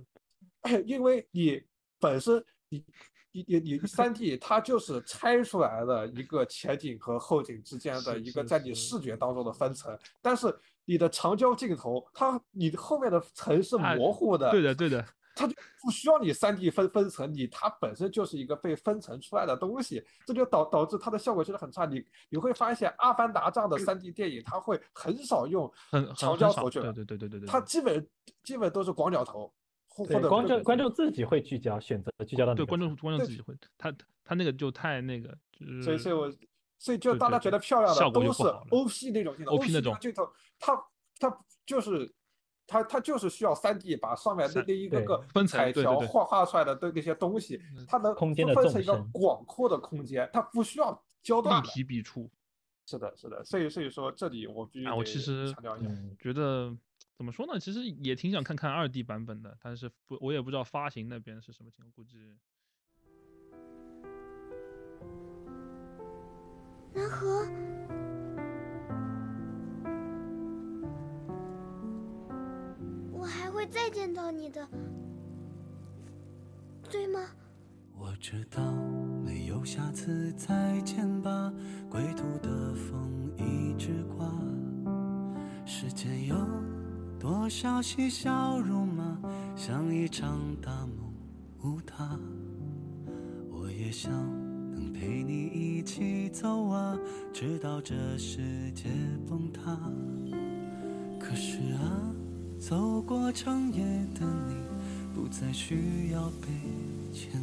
因为你本身你你你你三 D 它就是拆出来的一个前景和后景之间的一个在你视觉。当中的分层，但是你的长焦镜头，它你后面的层是啊模糊的，对的对的，它就不需要你三 D 分分层，你它本身就是一个被分层出来的东西，这就导导致它的效果真的很差。你你会发现，《阿凡达》这样的三 D 电影，它会很少用很很长，焦头去对对对对对对，对它基本基本都是广角头，或者，观众观众自己会聚焦，选择聚焦到哪对观众观众自己会，他他那个就太那个，就是所以，所以我，所以就大家觉得漂亮的效果就都是不好了 OP 那种镜头 OP 那那种镜头，它它就是它它就是需要三 D 把上面那三那一个个彩分层对对对条画画出来的对那些东西嗯，它能空间的分分成一个广阔的空间，它不需要焦立段的。体笔触。是的，是的，所以所以说这里我必须啊，我得其实强调一下，嗯，觉得怎么说呢？其实也挺想看看二 D 版本的，但是不，我也不知道发行那边是什么情况，估计南河，我还会再见到你的，对吗？我知道没有下次再见吧，归途的风一直刮。时间有多少嬉笑怒骂，像一场大梦无他。我也想能陪你一起走啊，直到这世界崩塌。可是啊，走过长夜的你，不再需要被牵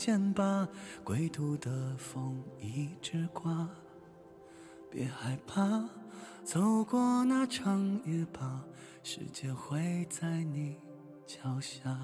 见吧，归途的风一直刮，别害怕。走过那长夜吧，世界会在你脚下。